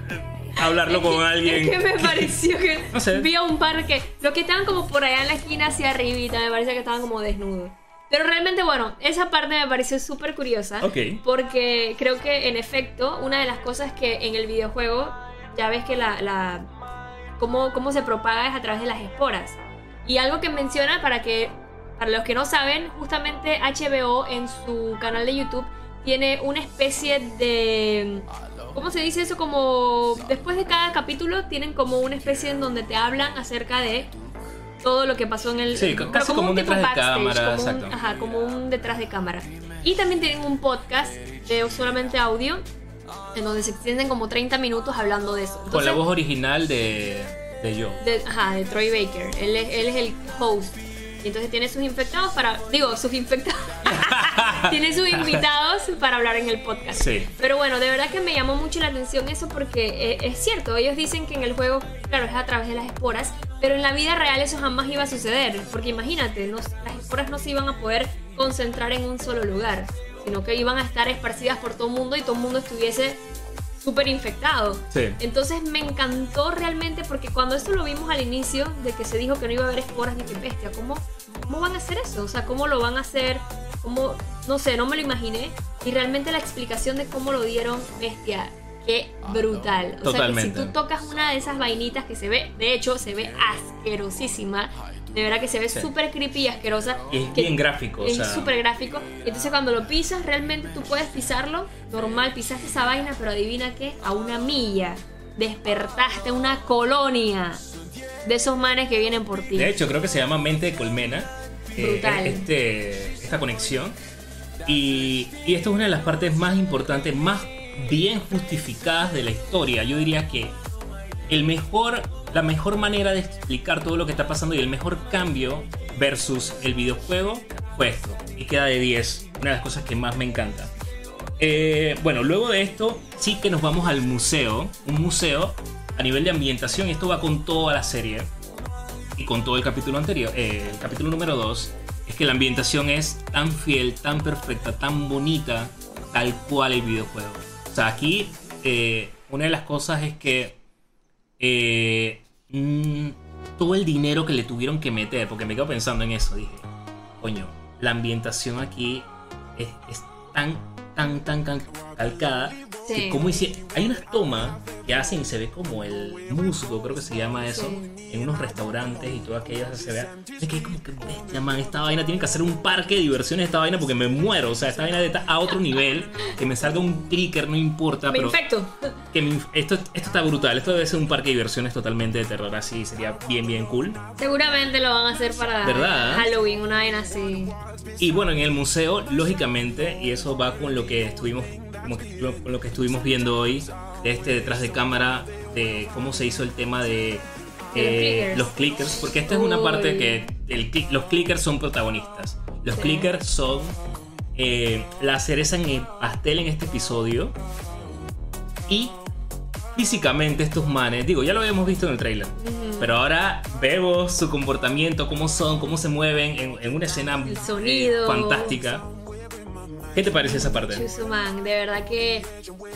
hablarlo con alguien. Es que me pareció que No sé. vi a un par que los que estaban como por allá en la esquina hacia arribita me parecía que estaban como desnudos. Pero realmente bueno, esa parte me pareció súper curiosa Ok. porque creo que en efecto una de las cosas que en el videojuego ya ves que la, la cómo, cómo se propaga es a través de las esporas. Y algo que menciona para que para los que no saben, justamente HBO en su canal de YouTube tiene una especie de ¿Cómo se dice eso? Como después de cada capítulo tienen como una especie en donde te hablan acerca de todo lo que pasó en el Sí, casi como un tipo detrás de cámara, como un- ajá, como un detrás de cámara. Y también tienen un podcast de solamente audio en donde se extienden como 30 minutos hablando de eso. Con la Entonces, voz original de, de yo. de, ajá, de Troy Baker. Él es, él es el host. Y entonces tiene sus infectados para. Digo, sus infectados. *laughs* tiene sus invitados para hablar en el podcast. Sí. Pero bueno, de verdad que me llamó mucho la atención eso porque eh, es cierto. Ellos dicen que en el juego, claro, es a través de las esporas. Pero en la vida real eso jamás iba a suceder. Porque imagínate, no- las esporas no se iban a poder concentrar en un solo lugar. Sino que iban a estar esparcidas por todo el mundo y todo el mundo estuviese súper infectado. Sí. Entonces me encantó realmente porque cuando esto lo vimos al inicio, de que se dijo que no iba a haber esporas, dije, bestia, ¿cómo, ¿cómo van a hacer eso? O sea, ¿cómo lo van a hacer? ¿Cómo? No sé, no me lo imaginé. Y realmente la explicación de cómo lo dieron, bestia, qué brutal. O Totalmente. sea, que si tú tocas una de esas vainitas que se ve, de hecho, se ve asquerosísima. De verdad que se ve Sí. súper creepy y asquerosa. Y es que bien gráfico, o Es sea. súper gráfico. Entonces cuando lo pisas, realmente tú puedes pisarlo. Normal, pisaste esa vaina, pero adivina qué, a una milla. Despertaste una colonia de esos manes que vienen por ti. De hecho, creo que se llama Mente de Colmena. eh, Brutal. este, esta conexión. Y, y esto es una de las partes más importantes, más bien justificadas de la historia. Yo diría que el mejor, la mejor manera de explicar todo lo que está pasando y el mejor cambio versus el videojuego fue esto. Y queda de 10. Una de las cosas que más me encanta. Eh, bueno, luego de esto, sí que nos vamos al museo. Un museo a nivel de ambientación. Esto va con toda la serie. Y con todo el capítulo anterior. eh, el capítulo número 2. Es que la ambientación es tan fiel, tan perfecta, tan bonita. Tal cual el videojuego. O sea, aquí eh, una de las cosas es que eh, mm, todo el dinero que le tuvieron que meter, porque me quedo pensando en eso, dije, coño, la ambientación aquí es, es tan, tan, tan cal- calcada. Sí. Que como hice, hay unas tomas que hacen y se ve como el musgo, creo que se llama eso, Sí. en unos restaurantes y todo aquello se ve. Me quedé como que bestia, man, esta vaina tiene que hacer un parque de diversiones esta vaina porque me muero. O sea, esta vaina está a otro nivel. Que me salga un clicker, no importa. Me pero infecto. que me esto, esto está brutal. Esto debe ser un parque de diversiones totalmente de terror. Así sería bien, bien cool. Seguramente lo van a hacer para ¿Verdad? Halloween, una vaina así. Y bueno, en el museo, lógicamente, y eso va con lo que estuvimos, como lo- que estuvimos viendo hoy, de este detrás de cámara, de cómo se hizo el tema de los eh, clickers. los clickers, porque esta es una parte que el los clickers son protagonistas. Los Sí. clickers son eh, la cereza en el pastel en este episodio. Y físicamente estos manes, digo, ya lo habíamos visto en el trailer, pero ahora vemos su comportamiento, cómo son, cómo se mueven en, en una escena eh, fantástica. ¿Qué te parece esa parte? Chusuman, de verdad que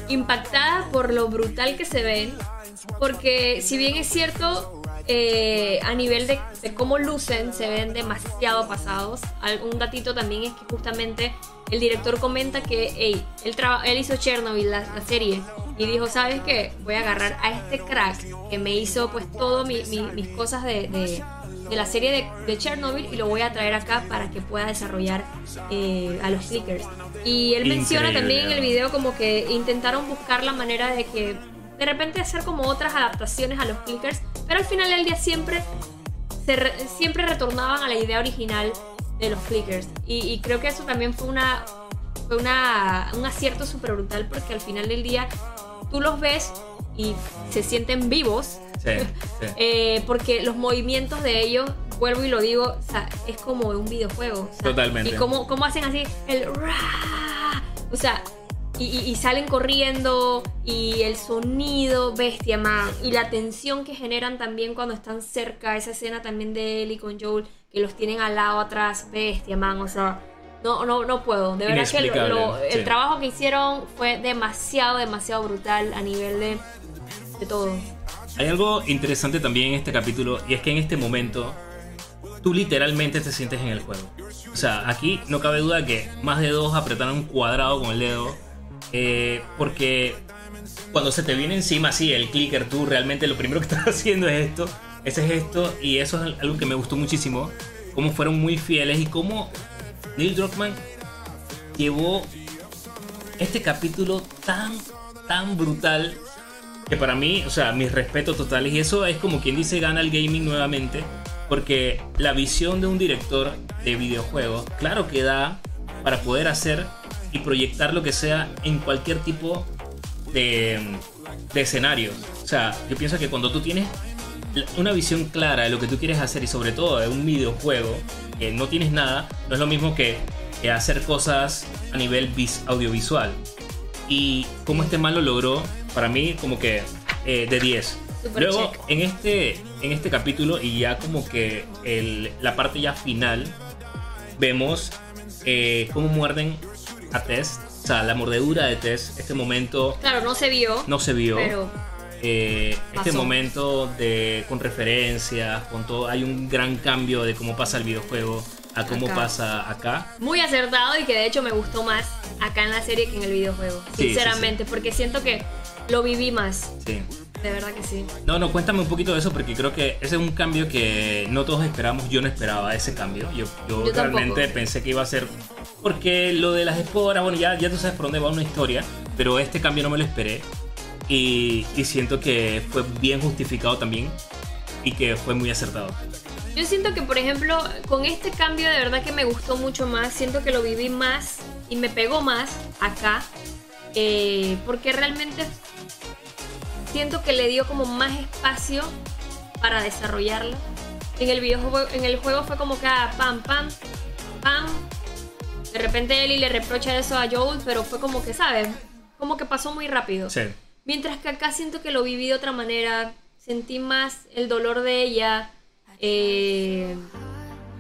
impactada por lo brutal que se ven, porque si bien es cierto, eh, a nivel de, de cómo lucen, se ven demasiado pasados. Un datito también es que justamente el director comenta que hey, él, él hizo Chernobyl, la, la serie, y dijo, ¿sabes qué? Voy a agarrar a este crack que me hizo pues todo mi- mi- mis cosas de- de de la serie de, de Chernobyl y lo voy a traer acá para que pueda desarrollar eh, a los clickers. Y él menciona Increíble. también en el video como que intentaron buscar la manera de que de repente hacer como otras adaptaciones a los clickers, pero al final del día siempre, se re- siempre retornaban a la idea original de los clickers. Y, y creo que eso también fue una fue una, un acierto súper brutal porque al final del día tú los ves y se sienten vivos Sí, *laughs* sí. eh, porque los movimientos de ellos, vuelvo y lo digo, o sea, es como un videojuego. o sea, Totalmente. Y cómo, cómo hacen así el o sea, y, y- y salen corriendo y el sonido, bestia, man. Y la tensión que generan también cuando están cerca, esa escena también de Ellie con Joel, que los tienen al lado atrás, bestia, man. O sea, no, no, no puedo. De verdad que lo- lo- el sí. trabajo que hicieron fue demasiado, demasiado brutal a nivel de, todo. Hay algo interesante también en este capítulo y es que en este momento tú literalmente te sientes en el juego. O sea, aquí no cabe duda que más de dos apretaron un cuadrado con el dedo eh, porque cuando se te viene encima así el clicker, tú realmente lo primero que *laughs* estás haciendo es esto, ese es esto y eso es algo que me gustó muchísimo, cómo fueron muy fieles y cómo Neil Druckmann llevó este capítulo tan, tan brutal que para mí, o sea, mis respetos totales. Y eso es como quien dice gana el gaming nuevamente. Porque la visión de un director de videojuegos, claro que da para poder hacer y proyectar lo que sea en cualquier tipo de, de escenario. O sea, yo pienso que cuando tú tienes una visión clara de lo que tú quieres hacer y sobre todo de un videojuego que no tienes nada, no es lo mismo que, hacer cosas a nivel vis- audiovisual. Y como este man lo logró, para mí como que eh, de 10. Super Luego, check. en este, en este capítulo y ya como que el- la parte ya final, vemos eh, cómo muerden a Tess. O sea, la mordedura de Tess, este momento Claro, no se vio, no se vio. pero Eh, este momento de con referencias, con todo, hay un gran cambio de cómo pasa el videojuego a cómo Acá. pasa acá. muy acertado y que de hecho me gustó más acá en la serie que en el videojuego. Sí, sinceramente, porque siento que lo viví más. Sí. De verdad que sí. No, no, cuéntame un poquito de eso porque creo que ese es un cambio que no todos esperamos. Yo no esperaba ese cambio. Yo, yo, Yo tampoco. realmente pensé que iba a ser. Porque lo de las esporas, bueno, ya, ya tú sabes por dónde va una historia, pero este cambio no me lo esperé. Y, y siento que fue bien justificado también y que fue muy acertado. Yo siento que, por ejemplo, con este cambio de verdad que me gustó mucho más, siento que lo viví más y me pegó más acá eh, porque realmente siento que le dio como más espacio para desarrollarlo. En el videojuego, en el juego fue como que ah, pam, pam, pam. De repente Ellie le reprocha eso a Joel, pero fue como que, ¿sabes? Como que pasó muy rápido. Sí. Mientras que acá siento que lo viví de otra manera. Sentí más el dolor de ella. Eh,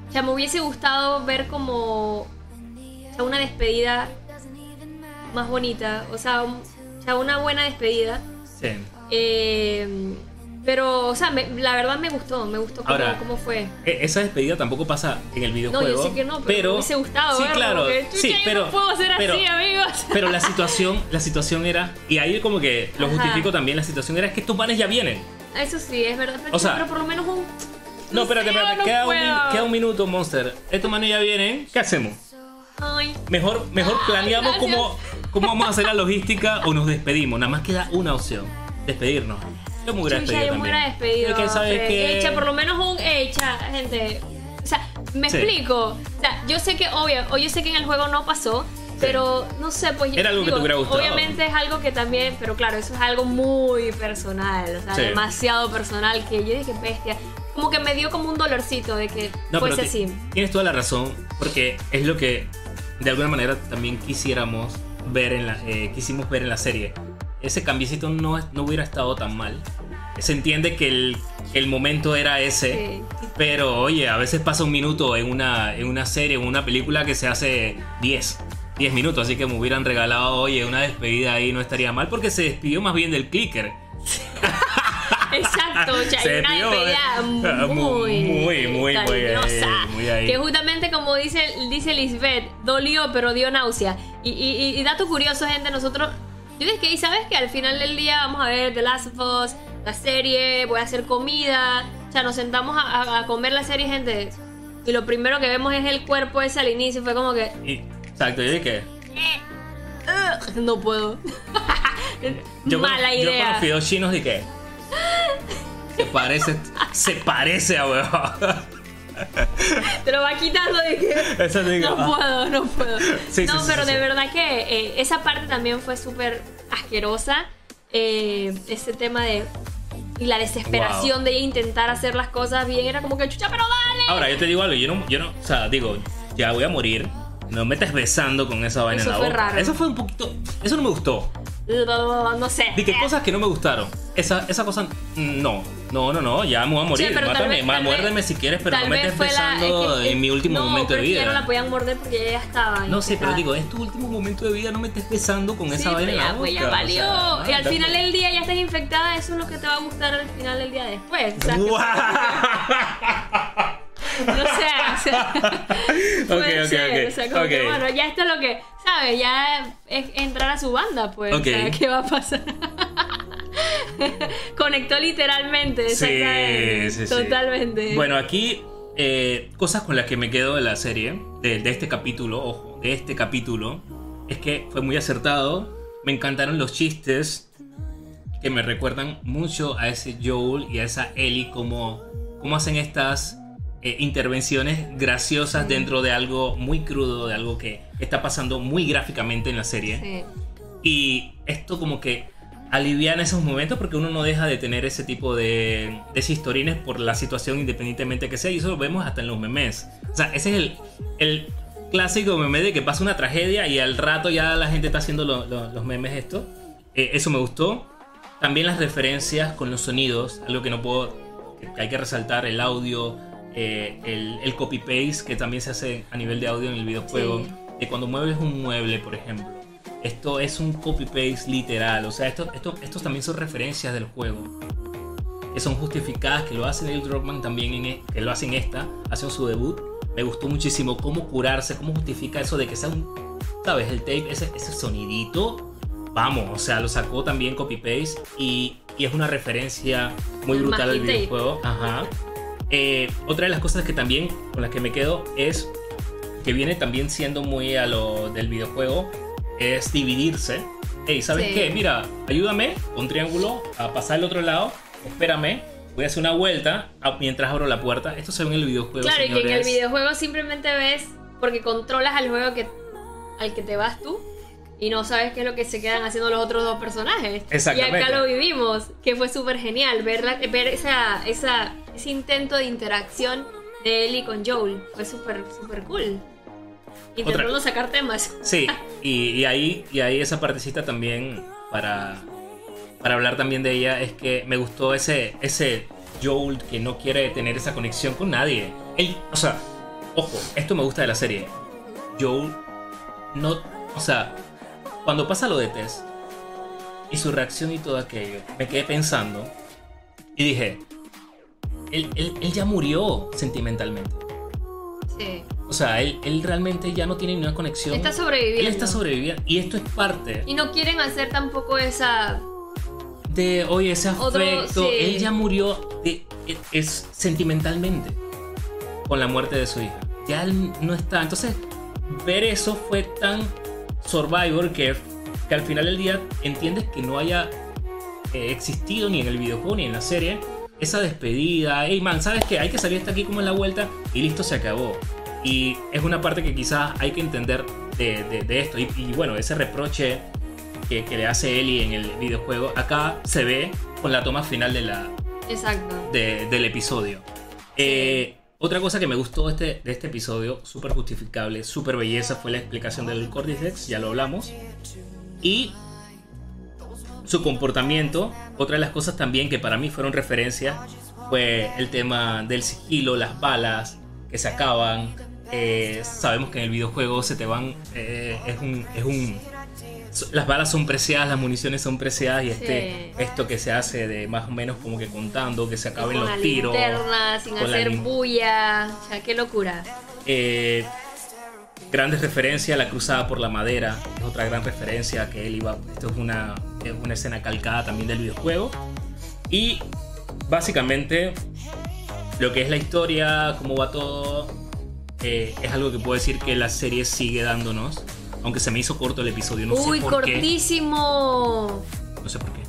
o sea, me hubiese gustado ver como o sea, una despedida más bonita. O sea, un- o sea, una buena despedida. Sí. Eh, pero, o sea, me- la verdad me gustó. Me gustó cómo, Ahora, cómo fue. E- Esa despedida tampoco pasa en el videojuego. No, yo sé que no, pero, me hubiese gustado sí, verlo, claro. porque, chucha, sí, yo pero no puedo ser pero- así, amigos. *laughs* Pero la situación, la situación era y ahí como que lo Ajá. justifico también. La situación era que estos panes ya vienen. Eso sí, es verdad. Pero, O sea- pero por lo menos un. No, espérate, espérate. no queda, un, queda un minuto, Monster. Estos manes ya vienen. ¿Qué hacemos? Ay, Mejor, mejor planeamos gracias. cómo, cómo vamos a hacer la logística o nos despedimos. Nada más queda una opción. Despedirnos. Yo chucha, despedido yo hubiera también. despedido. Es que sabes que... Echa, por lo menos un echa, gente. O sea, me Sí. explico. O sea, yo sé que, obvio, o yo sé que en el juego no pasó. Pero no sé, pues Era algo que te hubiera gustado. Obviamente es algo que también, pero claro, eso es algo muy personal, o sea, Sí. demasiado personal que yo dije, bestia. Como que me dio como un dolorcito de que No, fuese así. tienes toda la razón, porque es lo que de alguna manera también quisiéramos ver en la, eh, quisimos ver en la serie. Ese cambiecito no, no hubiera estado tan mal. Se entiende que el, el momento era ese, Sí. pero oye, a veces pasa un minuto en una, en una serie, en una película que se hace 10. 10 minutos, así que me hubieran regalado, oye, una despedida ahí no estaría mal, porque se despidió más bien del clicker. *laughs* Exacto, o sea, Se hay una despedida eh. muy, Muy, muy, muy cariñosa. ahí, muy. Que justamente como dice, dice Lisbeth, dolió pero dio náusea. Y, y, y- y dato curioso, gente, nosotros... Yo dije que, ¿y sabes que Al final del día vamos a ver The Last of Us, la serie, voy a hacer comida. O sea, nos sentamos a, comer la serie, gente. Y lo primero que vemos es el cuerpo ese al inicio. Fue como que... Y- exacto, yo dije, "Ugh, no puedo. Yo, Mala con, yo con idea. los fideos chinos dije. Se parece, se parece a huevo. *laughs* Te lo va quitando de que... Eso digo. No ah. puedo, no puedo. Sí, no, sí, pero sí, de verdad que eh, esa parte también fue súper asquerosa. Eh, ese tema de. Y la desesperación de ella intentar hacer las cosas bien era como que chucha, pero dale. Ahora, yo te digo algo, yo no, yo no, o sea, digo, ya voy a morir. No me estés besando con esa vaina Eso en la fue boca. raro. Eso fue un poquito. Eso no me gustó. No sé. Di que cosas que no me gustaron. Esa, esa cosa. No. No, no, no. Ya me voy a morir. Sí, Mátame. vez- muérdeme si quieres, pero no me estés fue la- es que- en mi último no, momento de vida. no la podían morder porque ella ya estaba. No sé, pero digo, es tu último momento de vida, no me estés besando con Sí, esa vaina la ya, pues ya o valió. sea, y al final del día ya estás infectada, eso es lo que te va a gustar al final del día después. O sea, que- no sé, o sea. *laughs* ser, o sea, como que, bueno, ya esto es lo que, ¿sabes? Ya es entrar a su banda, pues. O sea, ¿qué va a pasar? *laughs* *laughs* Conectó literalmente, Sí, sí, sí. Totalmente. Bueno, aquí eh, cosas con las que me quedo de la serie, de, de este capítulo, ojo, de este capítulo, es que fue muy acertado. Me encantaron los chistes que me recuerdan mucho a ese Joel y a esa Ellie, como, como hacen estas eh, intervenciones graciosas dentro de algo muy crudo, de algo que está pasando muy gráficamente en la serie. Sí. Y esto como que aliviana esos momentos porque uno no deja de tener ese tipo de, de historines por la situación independientemente que sea. Y eso lo vemos hasta en los memes. O sea, ese es el, el clásico meme de que pasa una tragedia y al rato ya la gente está haciendo lo- lo- los memes esto. Eh, eso me gustó. También las referencias con los sonidos, algo que no puedo, que hay que resaltar, el audio, eh, el, el copy-paste que también se hace a nivel de audio en el videojuego. Sí. De cuando mueves un mueble, por ejemplo. Esto es un copy-paste literal. O sea, esto, esto, estos también son referencias del juego. Que son justificadas, que lo hace Neil Druckmann también, en, e- que lo hace en esta, hace su debut. Me gustó muchísimo cómo curarse, cómo justifica eso de que sea un... ¿Sabes? El tape, ese, ese sonidito. Vamos, o sea, lo sacó también copy-paste. Y, y es una referencia muy El brutal al videojuego. Ajá. Eh, otra de las cosas que también con las que me quedo es que viene también siendo muy a lo del videojuego es dividirse. Hey, ¿sabes Sí. qué? Mira, ayúdame con triángulo a pasar al otro lado. Espérame, voy a hacer una vuelta mientras abro la puerta. Esto se ve en el videojuego, Claro, y que en el señores. videojuego simplemente ves, porque controlas al juego que al que te vas tú y no sabes qué es lo que se quedan haciendo los otros dos personajes. Exactamente. Y acá lo vivimos, que fue súper genial ver, la- ver esa, esa, ese intento de interacción de Ellie con Joel. Fue súper, súper cool. Intentando sacar temas. *laughs* Sí, y, y ahí, y ahí esa partecita también para, para hablar también de ella es que me gustó ese, ese Joel que no quiere tener esa conexión con nadie. Él, o sea, ojo, esto me gusta de la serie. Joel no, o sea, cuando pasa lo de Tess y su reacción y todo aquello, me quedé pensando y dije, él, él- él ya murió sentimentalmente. Sí. O sea, él, él realmente ya no tiene ninguna conexión. Está sobreviviendo. Él está sobreviviendo. Y esto es parte Y no quieren hacer tampoco esa. de, oye, ese afecto. sí. Él ya murió de- es, sentimentalmente con la muerte de su hija. Ya él no está. Entonces, ver eso fue tan Survivor que, que al final del día entiendes que no haya eh, existido ni en el videojuego ni en la serie esa despedida. Hey man, ¿sabes qué? Hay que salir hasta aquí como en la vuelta y listo, se acabó. Y es una parte que quizás hay que entender de, de- de esto. Y, y bueno, ese reproche que, que le hace Ellie en el videojuego, acá se ve con la toma final de la, Exacto. de- del episodio. Eh, otra cosa que me gustó de este, de este episodio, súper justificable, súper belleza, fue la explicación del Cordyceps, ya lo hablamos. Y su comportamiento, otra de las cosas también que para mí fueron referencias, fue el tema del sigilo, las balas que se acaban. Eh, sabemos que en el videojuego se te van, eh, es un... Es un las balas son preciadas, las municiones son preciadas y este, Sí. esto que se hace de más o menos como que contando, que se acaben con los la tiros. linterna, sin con hacer bulla. O sea, qué locura. Eh, grandes referencias, la cruzada por la madera, es otra gran referencia que él iba. Esto es una, es una escena calcada también del videojuego. Y básicamente lo que es la historia, cómo va todo, eh, es algo que puedo decir que la serie sigue dándonos. Aunque se me hizo corto el episodio, no Uy, sé por qué. cortísimo. No sé por qué.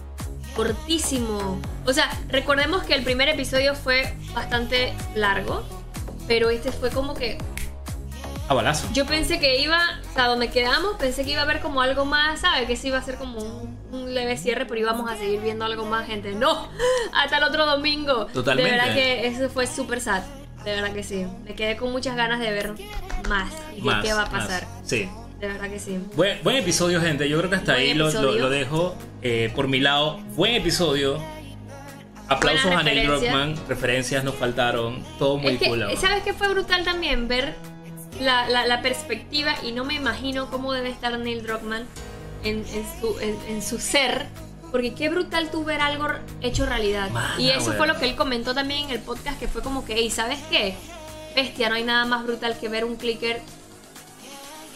Cortísimo. O sea, recordemos que el primer episodio fue bastante largo. Pero este fue como que. A balazo. Yo pensé que iba. O sea, donde quedamos, pensé que iba a haber como algo más, ¿sabes? Que sí iba a ser como un, un leve cierre, pero íbamos a seguir viendo algo más, gente. ¡No! *laughs* Hasta el otro domingo. Totalmente. De verdad que eso fue súper sad. De verdad que sí. Me quedé con muchas ganas de ver más. Y de Más, qué va a más. pasar. Sí. De verdad que sí. Buen, buen episodio, gente. Yo creo que hasta Buen ahí lo, lo- episodio. lo dejo. Eh, por mi lado, buen episodio. Aplausos a Neil. Druckmann. Referencias nos faltaron. Todo muy es que, cool. ¿sabes qué fue brutal también? Ver la, la- la perspectiva y no me imagino cómo debe estar Neil Druckmann en, en su, en, en su ser. Porque qué brutal tú ver algo hecho realidad. Mana, y eso fue lo que él comentó también en el podcast, que fue como que, ¿y sabes qué? Bestia, no hay nada más brutal que ver un clicker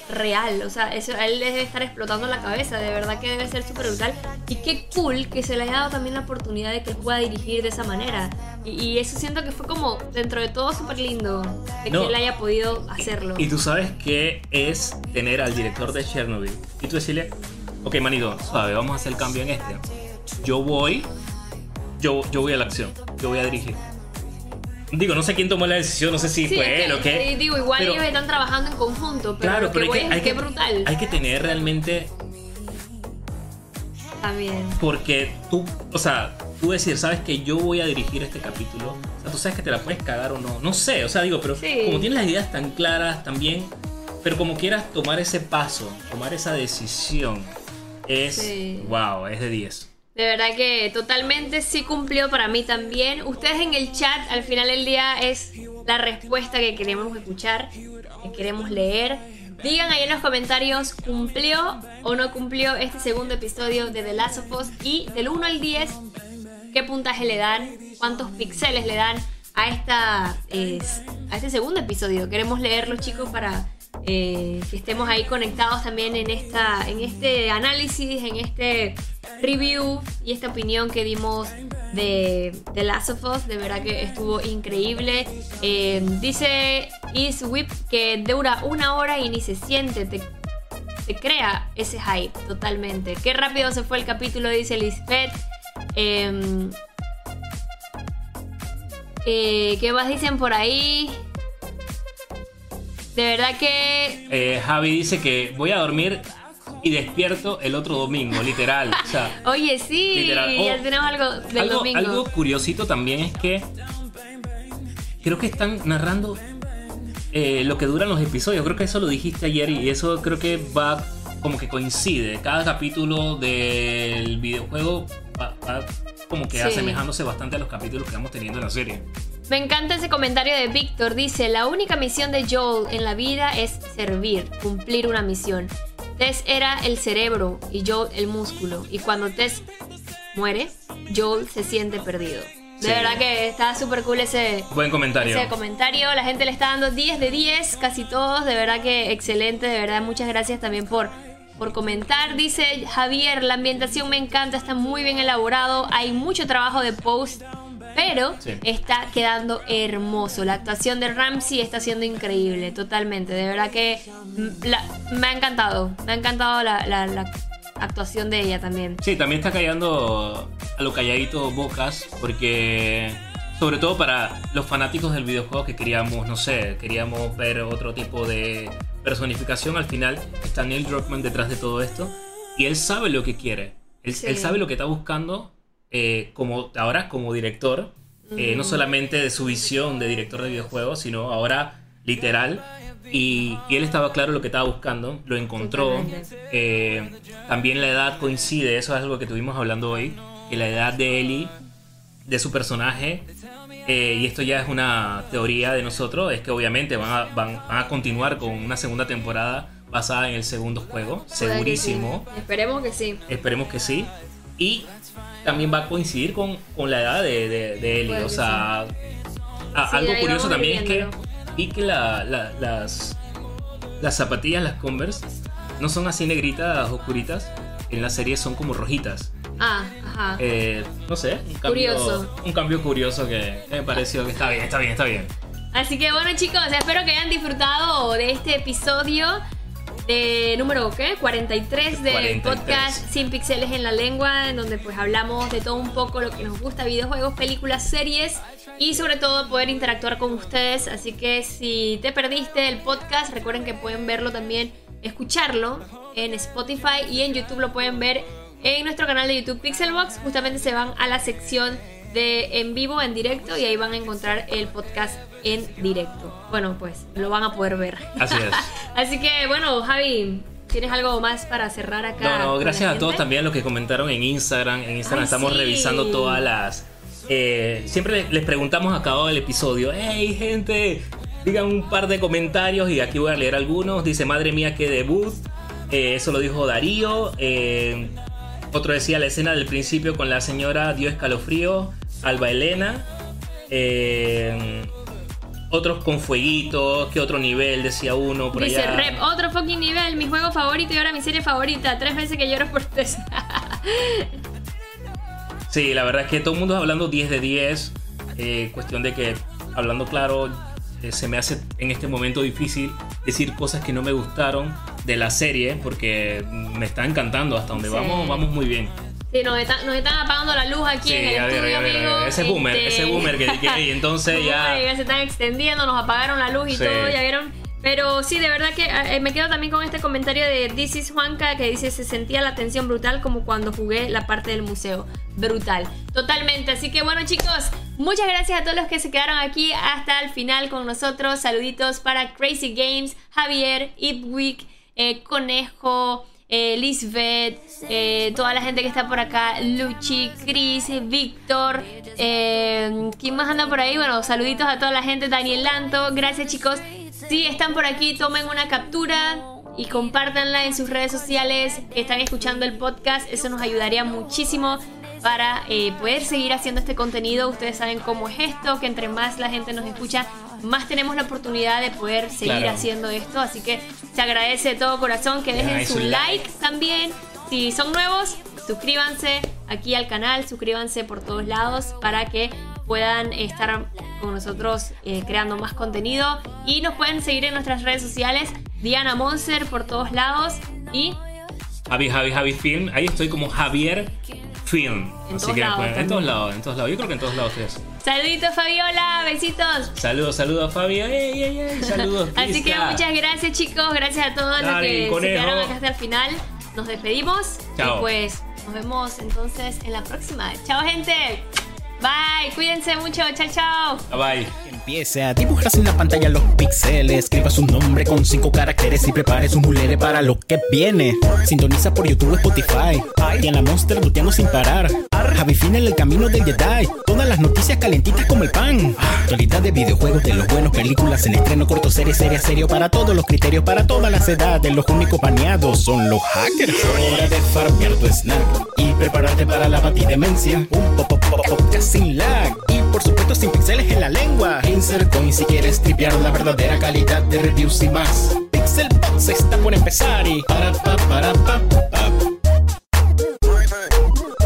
real. O sea, eso a él debe estar explotando la cabeza. De verdad que debe ser súper brutal. Y qué cool que se le haya dado también la oportunidad de que él pueda dirigir de esa manera. Y, y eso siento que fue como, dentro de todo, súper lindo. De No. que él haya podido hacerlo. Y tú sabes qué es tener al director de Chernobyl. Y tú decirle, ok, manito, suave, vamos a hacer el cambio en este. Yo voy, yo, yo voy a la acción, yo voy a dirigir. Digo, no sé quién tomó la decisión, no sé si Sí, fue él o qué. eh, digo, igual pero- ellos están trabajando en conjunto, pero Claro, que pero hay que, es hay, que que, brutal. hay que tener realmente También. Porque tú, o sea, tú decir, sabes que yo voy a dirigir este capítulo. O sea, tú sabes que te la puedes cagar o no. No sé, o sea, digo, pero Sí. como tienes las ideas tan claras también, pero como quieras tomar ese paso, tomar esa decisión, es. Sí. Wow, es de 10. De verdad que totalmente sí cumplió para mí también. Ustedes en el chat al final del día es la respuesta que queremos escuchar, que queremos leer. Digan ahí en los comentarios, ¿cumplió o no cumplió este segundo episodio de The Last of Us? Y del 1 al 10, ¿qué puntaje le dan? ¿Cuántos píxeles le dan a, esta, es- a este segundo episodio? Queremos leerlos chicos para eh, que estemos ahí conectados también en, esta, en este análisis, en este review y esta opinión que dimos de The Last of Us. De verdad que estuvo increíble. Eh, dice Is Whip que dura una hora y ni se siente. Te, crea ese hype totalmente. Qué rápido se fue el capítulo, dice Lisbeth. Em, eh, ¿Qué más dicen por ahí? De verdad que. Eh, Javi dice que voy a dormir y despierto el otro domingo, literal. O sea, Oye, sí, Literal. ya Oh, tenemos algo del algo, domingo. algo curiosito también es que creo que están narrando eh, lo que duran los episodios. Creo que eso lo dijiste ayer y eso creo que va como que coincide. Cada capítulo del videojuego va, va como que Sí. asemejándose bastante a los capítulos que vamos teniendo en la serie. Me encanta ese comentario de Víctor. Dice, la única misión de Joel en la vida es servir, cumplir una misión. Tess era el cerebro y Joel el músculo. Y cuando Tess muere, Joel se siente perdido. De Sí. verdad que está súper cool ese, Buen comentario. ese comentario. La gente le está dando 10 de 10, casi todos. De verdad que excelente. De verdad, muchas gracias también por, por comentar. Dice Javier, la ambientación me encanta, está muy bien elaborado. Hay mucho trabajo de post, pero Sí. está quedando hermoso. La actuación de Ramsey está siendo increíble, totalmente. De verdad que mm, la- me ha encantado. Me ha encantado la, la- la actuación de ella también. Sí, también está callando a lo calladito bocas porque sobre todo para los fanáticos del videojuego que queríamos, no sé, queríamos ver otro tipo de personificación, al final está Neil Druckmann detrás de todo esto y él sabe lo que quiere, él, Sí. él sabe lo que está buscando eh, como ahora como director, eh, no solamente de su visión de director de videojuegos, sino ahora literal. Y, y él estaba claro lo que estaba buscando, lo encontró. Eh, también la edad coincide, eso es algo que estuvimos hablando hoy, que la edad de Ellie, de su personaje, eh, y esto ya es una teoría de nosotros, es que obviamente van a, van, van a continuar con una segunda temporada basada en el segundo juego, segurísimo. sí. Esperemos que sí. Esperemos que sí. Y también va a coincidir con, con la edad de, de, de Ellie. O sea, a- Sí, algo curioso también es que vi que la- la- las, las zapatillas, las Converse, no son así negritas, oscuritas. En la serie son como rojitas. Ah, ajá. Eh, no sé, un cambio, Curioso. un cambio curioso que me pareció que está bien, está bien, está bien. Así que bueno chicos, espero que hayan disfrutado de este episodio de número ¿qué? 43 del 43. podcast Sin Pixeles en la Lengua, en donde pues hablamos de todo un poco lo que nos gusta, videojuegos, películas, series y sobre todo poder interactuar con ustedes. Así que si te perdiste el podcast, recuerden que pueden verlo también, escucharlo en Spotify y en YouTube lo pueden ver en nuestro canal de YouTube Pixelbox. Justamente se van a la sección de en vivo, en directo, y ahí van a encontrar el podcast en directo. Bueno, pues lo van a poder ver. Así es. *laughs* Así que bueno, Javi, ¿tienes algo más para cerrar acá? No, no, gracias a todos también los que comentaron en Instagram. En Instagram Ay, estamos sí. revisando todas las. eh, siempre les preguntamos a cada del episodio: ¡Hey, gente! Digan un par de comentarios y aquí voy a leer algunos. Dice: Madre mía, qué debut. Eh, eso lo dijo Darío. Eh, otro decía la escena del principio con la señora dio escalofrío. Alba Elena. Eh, otros con fueguitos. ¿Qué otro nivel? Decía uno por Dice allá. Rep, otro fucking nivel, mi juego favorito y ahora mi serie favorita. Tres veces que lloro por Tess. *laughs* Sí, la verdad es que todo el mundo está hablando 10 de 10. eh, cuestión de que, hablando claro, eh, se me hace en este momento difícil decir cosas que no me gustaron de la serie porque me está encantando hasta donde Sí. vamos, vamos muy bien. Sí, nos están, nos están apagando la luz aquí Sí, en el a ver, estudio, a ver, a ver, amigo. ese boomer, ese *laughs* boomer que- que hay, entonces ya- boomer, se están extendiendo, nos apagaron la luz y Sí. todo, ya vieron. Pero sí, de verdad que eh, me quedo también con este comentario de This is Juanca que dice se sentía la tensión brutal como cuando jugué la parte del museo. Brutal. Totalmente. Así que bueno chicos, muchas gracias a todos los que se quedaron aquí hasta el final con nosotros. Saluditos para Crazy Games, Javier, Ipwick, eh, Conejo, eh, Lisbeth, eh, toda la gente que está por acá, Luchi, Chris, Víctor, eh, ¿quién más anda por ahí? Bueno, saluditos a toda la gente, Daniel Lanto, gracias chicos. Si están por aquí, tomen una captura y compártanla en sus redes sociales que están escuchando el podcast, eso nos ayudaría muchísimo para eh, poder seguir haciendo este contenido. Ustedes saben cómo es esto, que entre más la gente nos escucha, más tenemos la oportunidad de poder seguir Claro. haciendo esto. Así que se agradece de todo corazón que dejen su like like. también. Si son nuevos, suscríbanse aquí al canal, suscríbanse por todos lados para que puedan estar con nosotros eh, creando más contenido. Y nos pueden seguir en nuestras redes sociales, Diana Monster por todos lados. Y Javi, Javi, Javi Film. Ahí estoy como Javier Film. En Así todos que lados en todos lados, en todos lados. Yo creo que en todos lados es. Saluditos, Fabiola. Besitos. Saludos, saludos, Fabi. Ey, ey, ey, Saludos. *laughs* Así que muchas gracias, chicos. Gracias a todos los que se quedaron acá hasta el final. Nos despedimos. Chao. Y pues nos vemos entonces en la próxima. Chao, gente. Bye. Cuídense mucho. Chao, chao. Bye bye. Empiece a dibujarse en la pantalla los píxeles. Escriba su nombre con cinco caracteres y prepare su mulere para lo que viene. Sintoniza por YouTube, Spotify. Y en la Monster luteando sin parar. Javi Fina en el camino del Jedi. Todas las noticias calentitas como el pan. Actualidad de videojuegos, de los buenos, películas en estreno, corto, serie, serie, serio. Para todos los criterios, para todas las edades. Los únicos baneados son los hackers. Hora de farmear tu snack y prepararte para la batidemencia. Un pop, pop, pop, podcast sin lag. Y por supuesto sin pixeles en la lengua. Insert coin si quieres tripear la verdadera calidad de reviews y más. Pixel Box está por empezar y para pa para pa pa